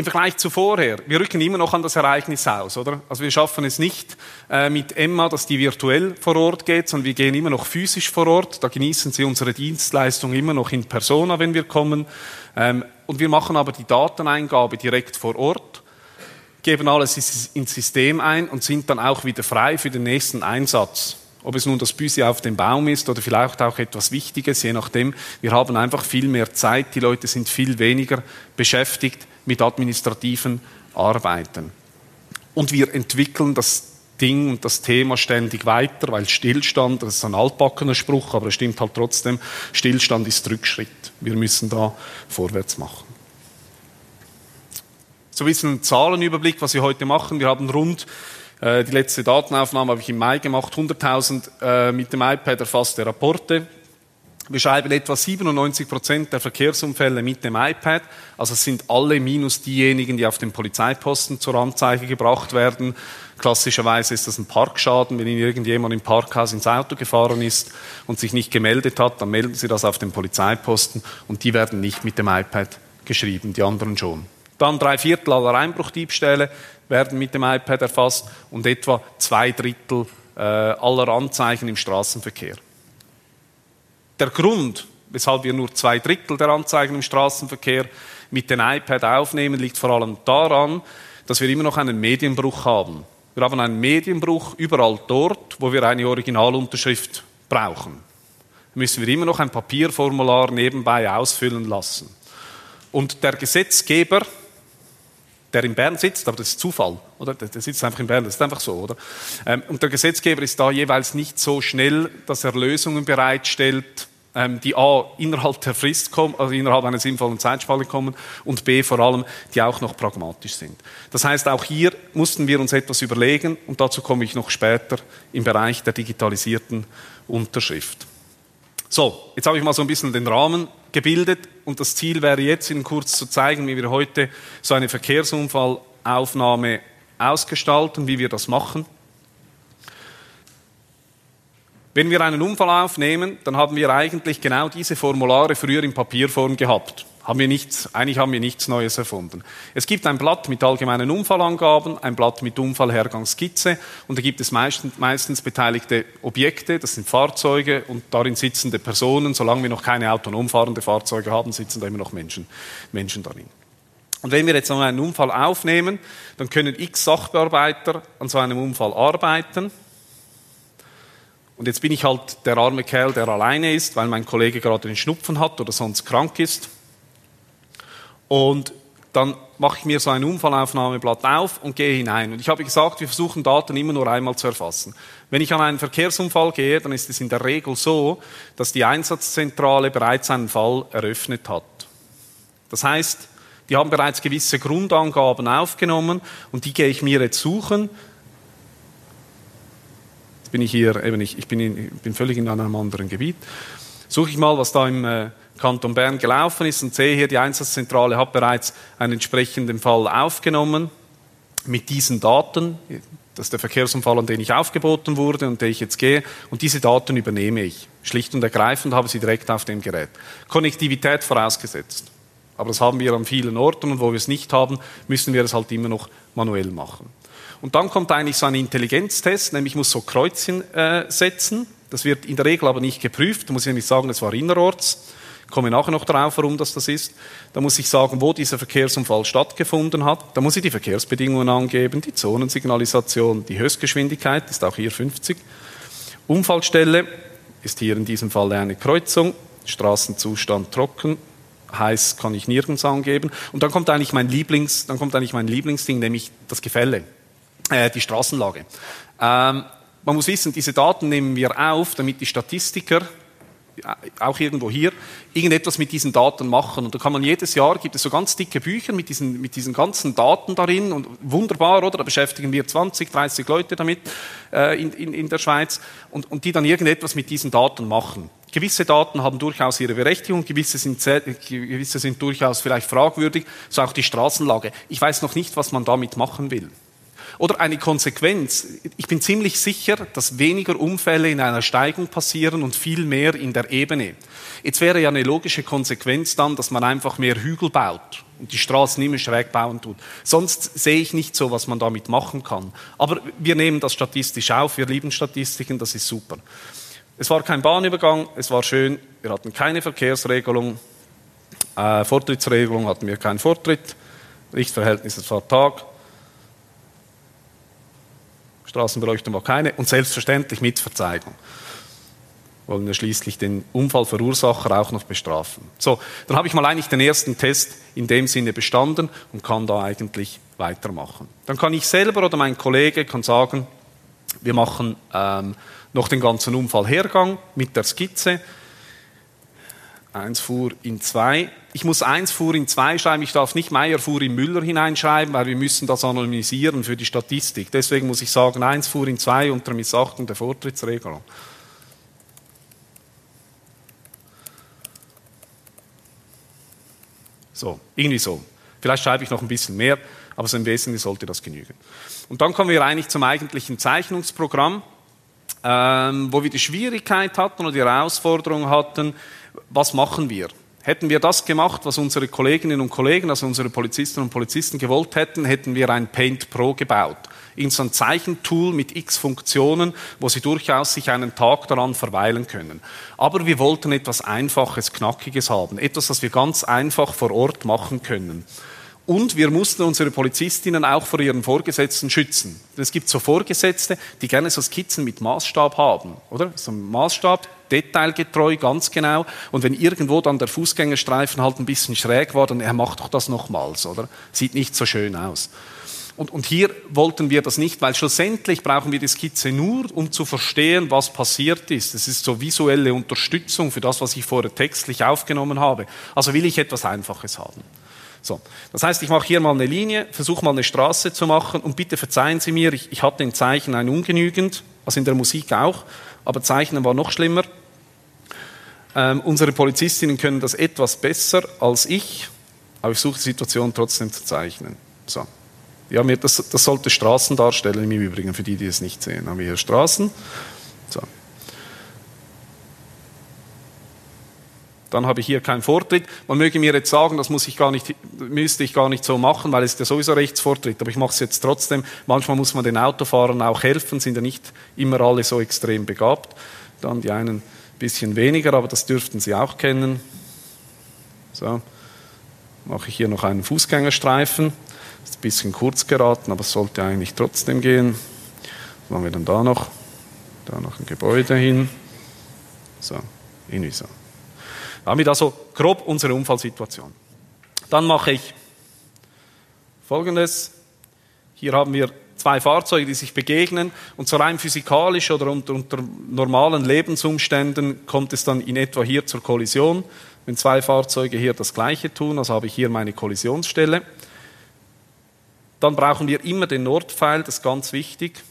Im Vergleich zu vorher, wir rücken immer noch an das Ereignis aus, oder? Also wir schaffen es nicht äh, mit Emma, dass die virtuell vor Ort geht, sondern wir gehen immer noch physisch vor Ort. Da genießen sie unsere Dienstleistung immer noch in Persona, wenn wir kommen. Ähm, und wir machen aber die Dateneingabe direkt vor Ort, geben alles ins System ein und sind dann auch wieder frei für den nächsten Einsatz. Ob es nun das Büsi auf dem Baum ist oder vielleicht auch etwas Wichtiges, je nachdem. Wir haben einfach viel mehr Zeit, die Leute sind viel weniger beschäftigt mit administrativen Arbeiten. Und wir entwickeln das Ding und das Thema ständig weiter, weil Stillstand, das ist ein altbackener Spruch, aber es stimmt halt trotzdem, Stillstand ist Rückschritt. Wir müssen da vorwärts machen. So ein bisschen ein Zahlenüberblick, was wir heute machen. Wir haben rund äh, die letzte Datenaufnahme habe ich im Mai gemacht. 100.000 äh, mit dem iPad erfasste Rapporte. Wir schreiben etwa 97 Prozent der Verkehrsunfälle mit dem iPad. Also es sind alle minus diejenigen, die auf dem Polizeiposten zur Anzeige gebracht werden. Klassischerweise ist das ein Parkschaden. Wenn Ihnen irgendjemand im Parkhaus ins Auto gefahren ist und sich nicht gemeldet hat, dann melden Sie das auf den Polizeiposten und die werden nicht mit dem iPad geschrieben, die anderen schon. Dann drei Viertel aller Einbruchdiebstähle werden mit dem iPad erfasst und etwa zwei Drittel äh, aller Anzeigen im Straßenverkehr. Der Grund, weshalb wir nur zwei Drittel der Anzeigen im Straßenverkehr mit dem iPad aufnehmen, liegt vor allem daran, dass wir immer noch einen Medienbruch haben. Wir haben einen Medienbruch überall dort, wo wir eine Originalunterschrift brauchen. Müssen wir immer noch ein Papierformular nebenbei ausfüllen lassen. Und der Gesetzgeber, der in Bern sitzt, aber das ist Zufall, oder? Der, sitzt einfach in Bern, das ist einfach so, oder? Ähm, und der Gesetzgeber ist da jeweils nicht so schnell, dass er Lösungen bereitstellt, die A, innerhalb der Frist kommen, also innerhalb einer sinnvollen Zeitspanne kommen und B, vor allem, die auch noch pragmatisch sind. Das heißt, auch hier mussten wir uns etwas überlegen und dazu komme ich noch später im Bereich der digitalisierten Unterschrift. So, jetzt habe ich mal so ein bisschen den Rahmen gebildet und das Ziel wäre jetzt Ihnen kurz zu zeigen, wie wir heute so eine Verkehrsunfallaufnahme ausgestalten, wie wir das machen. Wenn wir einen Unfall aufnehmen, dann haben wir eigentlich genau diese Formulare früher in Papierform gehabt. Haben wir nichts, eigentlich haben wir nichts Neues erfunden. Es gibt ein Blatt mit allgemeinen Unfallangaben, ein Blatt mit Unfallhergangsskizze und da gibt es meistens, meistens beteiligte Objekte, das sind Fahrzeuge und darin sitzende Personen. Solange wir noch keine autonom fahrende Fahrzeuge haben, sitzen da immer noch Menschen, Menschen darin. Und wenn wir jetzt einen Unfall aufnehmen, dann können x Sachbearbeiter an so einem Unfall arbeiten und jetzt bin ich halt der arme Kerl, der alleine ist, weil mein Kollege gerade den Schnupfen hat oder sonst krank ist. Und dann mache ich mir so ein Unfallaufnahmeblatt auf und gehe hinein. Und ich habe gesagt, wir versuchen Daten immer nur einmal zu erfassen. Wenn ich an einen Verkehrsunfall gehe, dann ist es in der Regel so, dass die Einsatzzentrale bereits einen Fall eröffnet hat. Das heißt, die haben bereits gewisse Grundangaben aufgenommen und die gehe ich mir jetzt suchen bin ich hier eben, ich, ich bin, in, bin völlig in einem anderen Gebiet. Suche ich mal, was da im äh, Kanton Bern gelaufen ist und sehe hier, die Einsatzzentrale hat bereits einen entsprechenden Fall aufgenommen mit diesen Daten. Das ist der Verkehrsunfall, an den ich aufgeboten wurde und den ich jetzt gehe. Und diese Daten übernehme ich. Schlicht und ergreifend habe sie direkt auf dem Gerät. Konnektivität vorausgesetzt. Aber das haben wir an vielen Orten und wo wir es nicht haben, müssen wir es halt immer noch manuell machen. Und dann kommt eigentlich so ein Intelligenztest, nämlich ich muss so Kreuzchen äh, setzen. Das wird in der Regel aber nicht geprüft. Da muss ich nämlich sagen, es war innerorts. Ich komme nachher noch darauf, warum das das ist. Da muss ich sagen, wo dieser Verkehrsunfall stattgefunden hat. Da muss ich die Verkehrsbedingungen angeben, die Zonensignalisation, die Höchstgeschwindigkeit ist auch hier 50. Unfallstelle ist hier in diesem Fall eine Kreuzung. Straßenzustand trocken, heiß kann ich nirgends angeben. Und dann kommt eigentlich mein Lieblings, dann kommt eigentlich mein Lieblingsding, nämlich das Gefälle äh, die Straßenlage. Ähm, man muss wissen, diese Daten nehmen wir auf, damit die Statistiker auch irgendwo hier, irgendetwas mit diesen Daten machen. Und da kann man jedes Jahr, gibt es so ganz dicke Bücher mit diesen, mit diesen ganzen Daten darin und wunderbar, oder? Da beschäftigen wir 20, 30 Leute damit äh, in, in, in der Schweiz und, und die dann irgendetwas mit diesen Daten machen. Gewisse Daten haben durchaus ihre Berechtigung, gewisse sind, gewisse sind durchaus vielleicht fragwürdig, so auch die Straßenlage. Ich weiß noch nicht, was man damit machen will. Oder eine Konsequenz. Ich bin ziemlich sicher, dass weniger Unfälle in einer Steigung passieren und viel mehr in der Ebene. Jetzt wäre ja eine logische Konsequenz dann, dass man einfach mehr Hügel baut und die Straßen immer schräg bauen tut. Sonst sehe ich nicht so, was man damit machen kann. Aber wir nehmen das statistisch auf. Wir lieben Statistiken, das ist super. Es war kein Bahnübergang, es war schön. Wir hatten keine Verkehrsregelung. Äh, Vortrittsregelung hatten wir keinen Vortritt. Richtverhältnis, war Tag. Straßenbeleuchtung war keine und selbstverständlich mit Verzeigung. Wollen wir schließlich den Unfallverursacher auch noch bestrafen. So, dann habe ich mal eigentlich den ersten Test in dem Sinne bestanden und kann da eigentlich weitermachen. Dann kann ich selber oder mein Kollege kann sagen, wir machen ähm, noch den ganzen Unfallhergang mit der Skizze. 1 fuhr in 2. Ich muss 1 fuhr in 2 schreiben. Ich darf nicht Meier fuhr in Müller hineinschreiben, weil wir müssen das anonymisieren für die Statistik. Deswegen muss ich sagen, 1 fuhr in 2 unter Missachtung der Vortrittsregelung. So, irgendwie so. Vielleicht schreibe ich noch ein bisschen mehr, aber so im Wesentlichen sollte das genügen. Und dann kommen wir eigentlich zum eigentlichen Zeichnungsprogramm, ähm, wo wir die Schwierigkeit hatten oder die Herausforderung hatten, was machen wir? Hätten wir das gemacht, was unsere Kolleginnen und Kollegen, also unsere Polizistinnen und Polizisten gewollt hätten, hätten wir ein Paint Pro gebaut. In so ein Zeichentool mit x Funktionen, wo sie durchaus sich einen Tag daran verweilen können. Aber wir wollten etwas Einfaches, Knackiges haben. Etwas, das wir ganz einfach vor Ort machen können. Und wir mussten unsere Polizistinnen auch vor ihren Vorgesetzten schützen. Es gibt so Vorgesetzte, die gerne so Skizzen mit Maßstab haben, oder? So ein Maßstab, detailgetreu, ganz genau. Und wenn irgendwo dann der Fußgängerstreifen halt ein bisschen schräg war, dann er macht doch das nochmals, oder? Sieht nicht so schön aus. Und, und hier wollten wir das nicht, weil schlussendlich brauchen wir die Skizze nur, um zu verstehen, was passiert ist. Es ist so visuelle Unterstützung für das, was ich vorher textlich aufgenommen habe. Also will ich etwas Einfaches haben. So, das heißt, ich mache hier mal eine Linie, versuche mal eine Straße zu machen und bitte verzeihen Sie mir, ich, ich hatte in Zeichen ein ungenügend, also in der Musik auch, aber Zeichnen war noch schlimmer. Ähm, unsere Polizistinnen können das etwas besser als ich, aber ich suche die Situation trotzdem zu zeichnen. So. Ja, das, das sollte Straßen darstellen im Übrigen, für die, die es nicht sehen. Haben wir hier Straßen. So. Dann habe ich hier keinen Vortritt. Man möge mir jetzt sagen, das muss ich gar nicht, müsste ich gar nicht so machen, weil es ja sowieso Rechtsvortritt. Aber ich mache es jetzt trotzdem. Manchmal muss man den Autofahrern auch helfen, sind ja nicht immer alle so extrem begabt. Dann die einen bisschen weniger, aber das dürften Sie auch kennen. So, mache ich hier noch einen Fußgängerstreifen. Ist ein bisschen kurz geraten, aber es sollte eigentlich trotzdem gehen. Was machen wir dann da noch? Da noch ein Gebäude hin. So, irgendwie so. Damit also grob unsere Unfallsituation. Dann mache ich Folgendes. Hier haben wir zwei Fahrzeuge, die sich begegnen und so rein physikalisch oder unter, unter, normalen Lebensumständen kommt es dann in etwa hier zur Kollision. Wenn zwei Fahrzeuge hier das gleiche tun, also habe ich hier meine Kollisionsstelle. Dann brauchen wir immer den Nordpfeil, das ist ganz wichtig.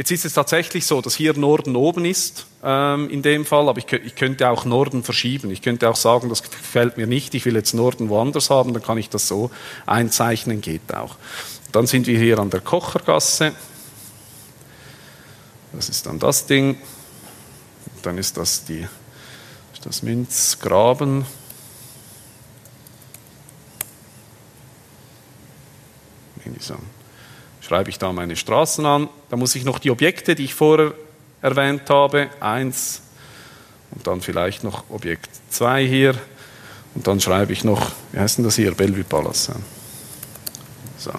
Jetzt ist es tatsächlich so, dass hier Norden oben ist, ähm, in dem Fall, aber ich, ich, könnte auch Norden verschieben. Ich könnte auch sagen, das gefällt mir nicht, ich will jetzt Norden woanders haben, dann kann ich das so einzeichnen, geht auch. Dann sind wir hier an der Kochergasse. Das ist dann das Ding. Dann ist das die, das Münzgraben. Irgendwie so. Schreibe ich da meine Straßen an. Da muss ich noch die Objekte, die ich vorher erwähnt habe, eins und dann vielleicht noch Objekt 2 hier. Und dann schreibe ich noch, wie heißt denn das hier? Bellevue Palace. So.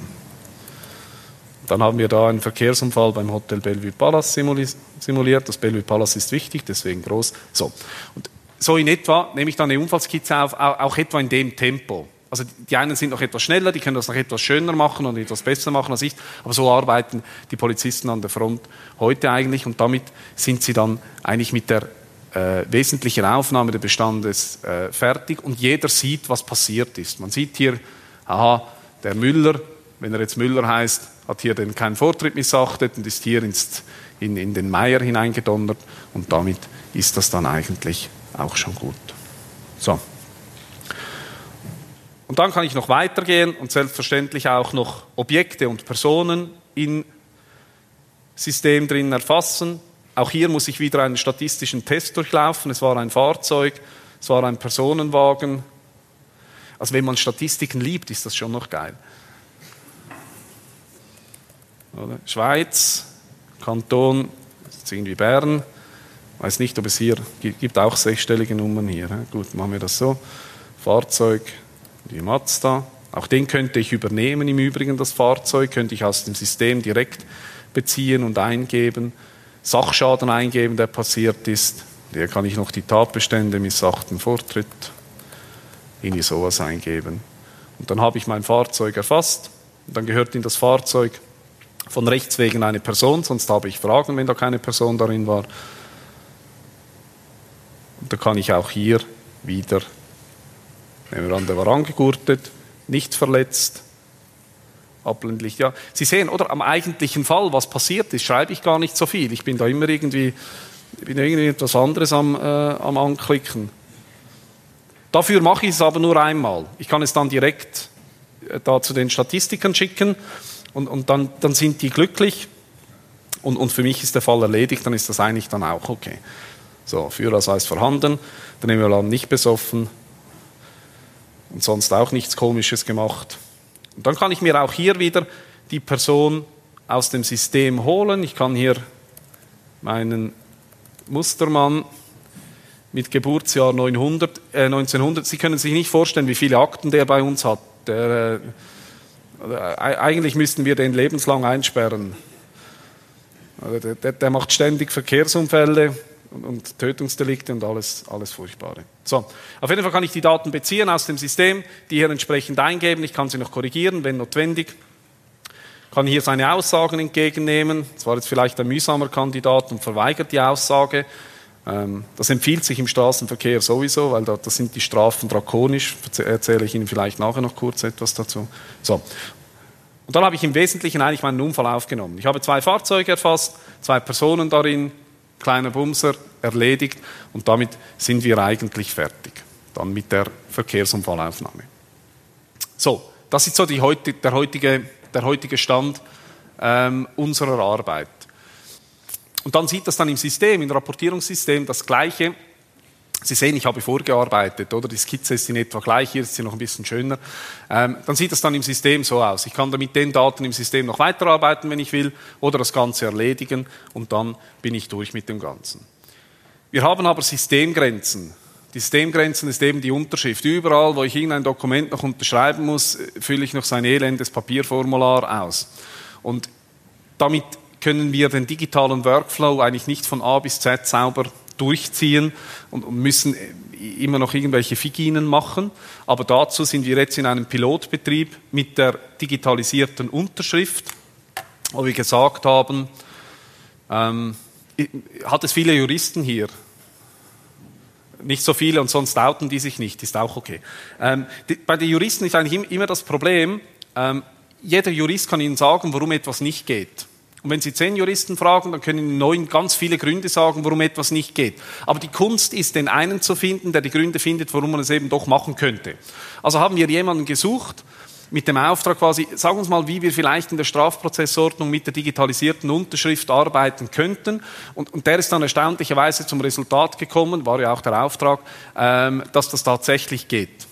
Dann haben wir da einen Verkehrsunfall beim Hotel Bellevue Palace simuliert. Das Bellevue Palace ist wichtig, deswegen groß. So. Und so in etwa nehme ich dann eine Unfallskizze auf, auch etwa in dem Tempo. Also die einen sind noch etwas schneller, die können das noch etwas schöner machen und etwas besser machen als ich. Aber so arbeiten die Polizisten an der Front heute eigentlich und damit sind sie dann eigentlich mit der äh, wesentlichen Aufnahme des Bestandes äh, fertig und jeder sieht, was passiert ist. Man sieht hier, aha, der Müller, wenn er jetzt Müller heißt, hat hier den keinen Vortritt missachtet und ist hier ins, in, in den Meier hineingedonnert und damit ist das dann eigentlich auch schon gut. So. Und dann kann ich noch weitergehen und selbstverständlich auch noch Objekte und Personen im System drin erfassen. Auch hier muss ich wieder einen statistischen Test durchlaufen. Es war ein Fahrzeug, es war ein Personenwagen. Also wenn man Statistiken liebt, ist das schon noch geil. Oder? Schweiz, Kanton, ist irgendwie Bern. Weiß nicht, ob es hier gibt auch sechsstellige Nummern hier. Gut, machen wir das so. Fahrzeug, die Mazda. Auch den könnte ich übernehmen im Übrigen, das Fahrzeug, könnte ich aus dem System direkt beziehen und eingeben. Sachschaden eingeben, der passiert ist. Hier kann ich noch die Tatbestände, missachten Vortritt, irgendwie sowas eingeben. Und dann habe ich mein Fahrzeug erfasst. Und dann gehört in das Fahrzeug von rechts wegen eine Person, sonst habe ich Fragen, wenn da keine Person darin war. Und da kann ich auch hier wieder, nehmen wir an, der war angegurtet, nicht verletzt, Abblendlicht, ja. Sie sehen, oder am eigentlichen Fall, was passiert ist, schreibe ich gar nicht so viel. Ich bin da immer irgendwie, bin irgendwie etwas anderes am, äh, am Anklicken. Dafür mache ich es aber nur einmal. Ich kann es dann direkt äh, da zu den Statistikern schicken und, und dann, dann sind die glücklich und, und für mich ist der Fall erledigt, dann ist das eigentlich dann auch okay. So, Führerausweis vorhanden, der Nehmen nicht besoffen und sonst auch nichts Komisches gemacht. Und dann kann ich mir auch hier wieder die Person aus dem System holen. Ich kann hier meinen Mustermann mit Geburtsjahr 900, äh, 1900. Sie können sich nicht vorstellen, wie viele Akten der bei uns hat. Der, äh, eigentlich müssten wir den lebenslang einsperren. Also der, der, macht ständig Verkehrsunfälle und, und, Tötungsdelikte und alles, alles Furchtbare. So, auf jeden Fall kann ich die Daten beziehen aus dem System, die hier entsprechend eingeben. Ich kann sie noch korrigieren, wenn notwendig. Kann hier seine Aussagen entgegennehmen. Das war jetzt vielleicht ein mühsamer Kandidat und verweigert die Aussage. Ähm, das empfiehlt sich im Straßenverkehr sowieso, weil da, das sind die Strafen drakonisch. Erzähle ich Ihnen vielleicht nachher noch kurz etwas dazu. So. Und dann habe ich im Wesentlichen eigentlich meinen Unfall aufgenommen. Ich habe zwei Fahrzeuge erfasst, zwei Personen darin, kleiner Bumser, erledigt und damit sind wir eigentlich fertig. Dann mit der Verkehrsunfallaufnahme. So, das ist so die, der, heutige, der heutige Stand ähm, unserer Arbeit. Und dann sieht das dann im System, im Rapportierungssystem das Gleiche. Sie sehen, ich habe vorgearbeitet, oder? Die Skizze ist in etwa gleich, hier ist sie noch ein bisschen schöner. Ähm, dann sieht das dann im System so aus. Ich kann da mit den Daten im System noch weiterarbeiten, wenn ich will, oder das Ganze erledigen und dann bin ich durch mit dem Ganzen. Wir haben aber Systemgrenzen. Die Systemgrenzen ist eben die Unterschrift. Überall, wo ich irgendein Dokument noch unterschreiben muss, fülle ich noch sein elendes Papierformular aus. Und damit können wir den digitalen Workflow eigentlich nicht von A bis Z sauber durchziehen und, müssen immer noch irgendwelche Figinen machen. Aber dazu sind wir jetzt in einem Pilotbetrieb mit der digitalisierten Unterschrift, wo wir gesagt haben, ähm, hat es viele Juristen hier? Nicht so viele und sonst outen die sich nicht, ist auch okay. Ähm, die, bei den Juristen ist eigentlich immer das Problem, ähm, jeder Jurist kann Ihnen sagen, warum etwas nicht geht. Und wenn Sie zehn Juristen fragen, dann können neun ganz viele Gründe sagen, warum etwas nicht geht. Aber die Kunst ist, den einen zu finden, der die Gründe findet, warum man es eben doch machen könnte. Also haben wir jemanden gesucht, mit dem Auftrag quasi, sagen uns mal, wie wir vielleicht in der Strafprozessordnung mit der digitalisierten Unterschrift arbeiten könnten. Und, und der ist dann erstaunlicherweise zum Resultat gekommen, war ja auch der Auftrag, ähm, dass das tatsächlich geht.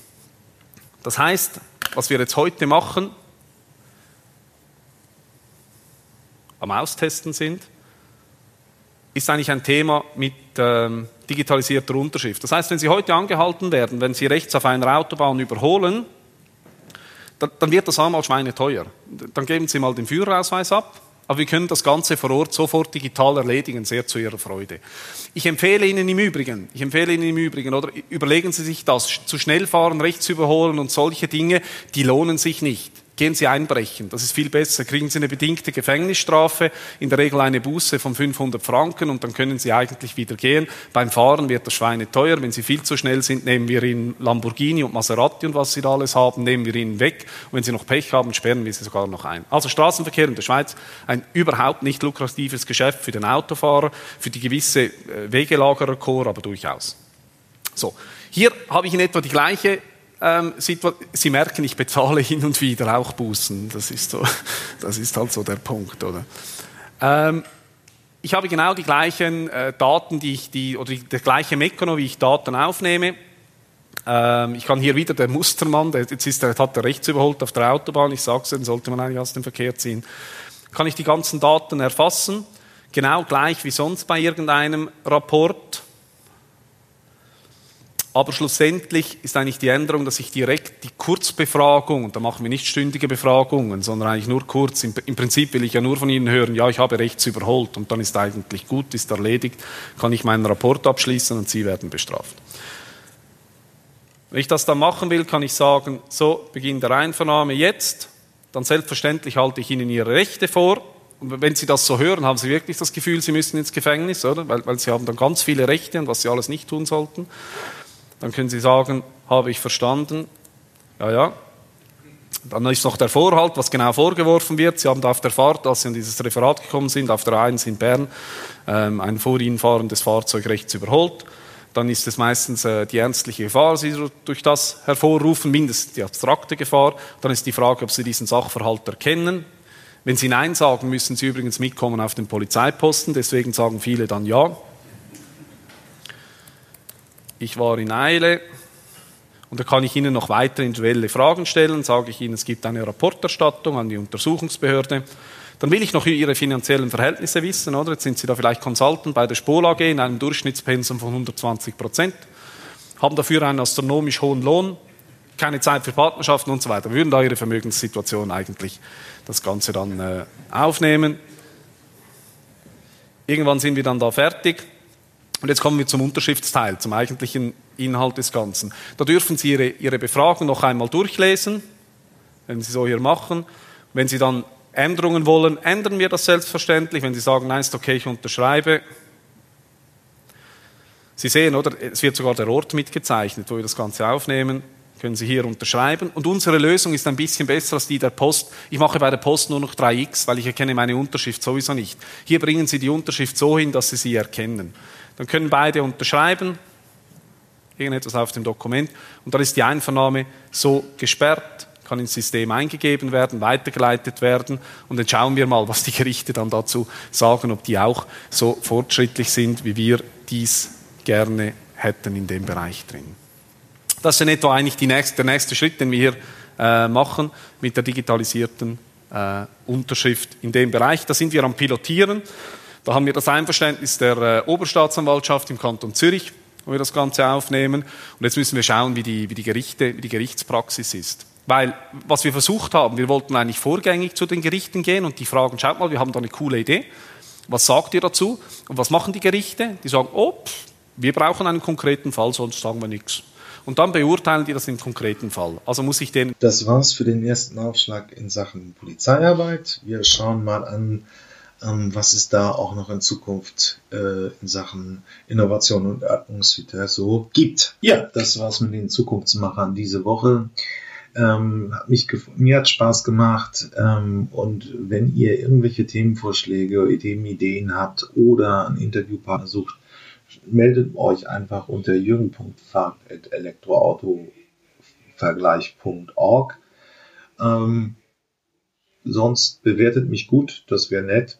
Das heißt, was wir jetzt heute machen, am Austesten sind, ist eigentlich ein Thema mit ähm, digitalisierter Unterschrift. Das heißt, wenn Sie heute angehalten werden, wenn Sie rechts auf einer Autobahn überholen, dann, dann wird das einmal schweineteuer. Dann geben Sie mal den Führerausweis ab, aber wir können das Ganze vor Ort sofort digital erledigen, sehr zu Ihrer Freude. Ich empfehle Ihnen im Übrigen, ich empfehle Ihnen im Übrigen, oder überlegen Sie sich das, zu schnell fahren, rechts überholen und solche Dinge, die lohnen sich nicht gehen Sie einbrechen. Das ist viel besser. Kriegen Sie eine bedingte Gefängnisstrafe, in der Regel eine Buße von 500 Franken und dann können Sie eigentlich wieder gehen. Beim Fahren wird das Schweine teuer. Wenn Sie viel zu schnell sind, nehmen wir Ihnen Lamborghini und Maserati und was Sie da alles haben, nehmen wir Ihnen weg. Und wenn Sie noch Pech haben, sperren wir Sie sogar noch ein. Also Straßenverkehr in der Schweiz, ein überhaupt nicht lukratives Geschäft für den Autofahrer, für die gewisse äh, Wegelagererchor, aber durchaus. So. Hier habe ich in etwa die gleiche ähm, Sie merken, ich bezahle hin und wieder auch Bußen. Das ist, so, das ist halt so der Punkt, oder? Ähm, ich habe genau die gleichen äh, Daten, die ich, die, oder die, der gleiche Mechanismus, wie ich Daten aufnehme. Ähm, ich kann hier wieder der Mustermann, der, jetzt ist der, hat er rechts überholt auf der Autobahn, ich sage es, den sollte man eigentlich aus dem Verkehr ziehen. Kann ich die ganzen Daten erfassen, genau gleich wie sonst bei irgendeinem Rapport aber schlussendlich ist eigentlich die Änderung, dass ich direkt die Kurzbefragung, und da machen wir nicht stündige Befragungen, sondern eigentlich nur kurz, im, im, Prinzip will ich ja nur von Ihnen hören, ja, ich habe rechts überholt und dann ist eigentlich gut, ist erledigt, kann ich meinen Rapport abschließen und Sie werden bestraft. Wenn ich das dann machen will, kann ich sagen, so, Beginn der Einvernahme jetzt, dann selbstverständlich halte ich Ihnen Ihre Rechte vor, und wenn Sie das so hören, haben Sie wirklich das Gefühl, Sie müssen ins Gefängnis, oder? Weil, weil Sie haben dann ganz viele Rechte und was Sie alles nicht tun sollten. Dann können Sie sagen, habe ich verstanden. Ja, ja. Dann ist noch der Vorhalt, was genau vorgeworfen wird. Sie haben da auf der Fahrt, als Sie an dieses Referat gekommen sind, auf der 1 in Bern, ähm, ein vor Ihnen fahrendes Fahrzeug rechts überholt. dann ist es meistens äh, die ernstliche Gefahr, die sie durch das hervorrufen, mindestens die abstrakte Gefahr. Dann ist die Frage, ob sie diesen Sachverhalt erkennen. Wenn sie Nein sagen, müssen sie übrigens mitkommen auf den Polizeiposten, deswegen sagen viele dann Ja. Ich war in Eile und da kann ich Ihnen noch weitere individuelle Fragen stellen, sage ich Ihnen, es gibt eine Rapporterstattung an die Untersuchungsbehörde. Dann will ich noch Ihre finanziellen Verhältnisse wissen, oder? Jetzt sind Sie da vielleicht Consultant bei der Spol AG in einem Durchschnittspensum von 120 Prozent, haben dafür einen astronomisch hohen Lohn, keine Zeit für Partnerschaften und so weiter. Wir würden da Ihre Vermögenssituation eigentlich das Ganze dann äh, aufnehmen. Irgendwann sind wir dann da fertig. Und jetzt kommen wir zum Unterschriftsteil, zum eigentlichen Inhalt des Ganzen. Da dürfen Sie Ihre, Ihre Befragung noch einmal durchlesen, wenn Sie so hier machen. Wenn Sie dann Änderungen wollen, ändern wir das selbstverständlich. Wenn Sie sagen, nein, ist okay, ich unterschreibe. Sie sehen, oder? Es wird sogar der Ort mitgezeichnet, wo wir das Ganze aufnehmen. Können Sie hier unterschreiben. Und unsere Lösung ist ein bisschen besser als die der Post. Ich mache bei der Post nur noch 3x, weil ich erkenne meine Unterschrift sowieso nicht. Hier bringen Sie die Unterschrift so hin, dass Sie sie erkennen. Dann können beide unterschreiben, irgendetwas auf dem Dokument, und dann ist die Einvernahme so gesperrt kann ins System eingegeben werden, weitergeleitet werden und dann schauen wir mal, was die Gerichte dann dazu sagen, ob die auch so fortschrittlich sind, wie wir dies gerne hätten in dem Bereich drin. Das ist in etwa eigentlich nächste, der nächste Schritt, den wir hier äh, machen mit der digitalisierten äh, Unterschrift in dem Bereich. Da sind wir am Pilotieren. Da haben wir das Einverständnis der äh, Oberstaatsanwaltschaft im Kanton Zürich, wo wir das Ganze aufnehmen. Und jetzt müssen wir schauen, wie die, wie die, Gerichte, wie die Gerichtspraxis ist. Weil, was wir versucht haben, wir wollten eigentlich vorgängig zu den Gerichten gehen und die fragen, schaut mal, wir haben da eine coole Idee. Was sagt ihr dazu? Und was machen die Gerichte? Die sagen, oh, wir brauchen einen konkreten Fall, sonst sagen wir nichts. Und dann beurteilen die das im konkreten Fall. Also muss ich den. Das war's für den ersten Aufschlag in Sachen Polizeiarbeit. Wir schauen mal an, was es da auch noch in Zukunft äh, in Sachen Innovation und Atmungsphäre so gibt. Ja, das war's mit den Zukunftsmachern diese Woche. Ähm, hat mich mir hat Spaß gemacht. Ähm, und wenn ihr irgendwelche Themenvorschläge, Ideen, Ideen habt oder einen Interviewpartner sucht, meldet euch einfach unter jürgen.fahrt.elektroautovergleich.org. Ähm, sonst bewertet mich gut, das wäre nett.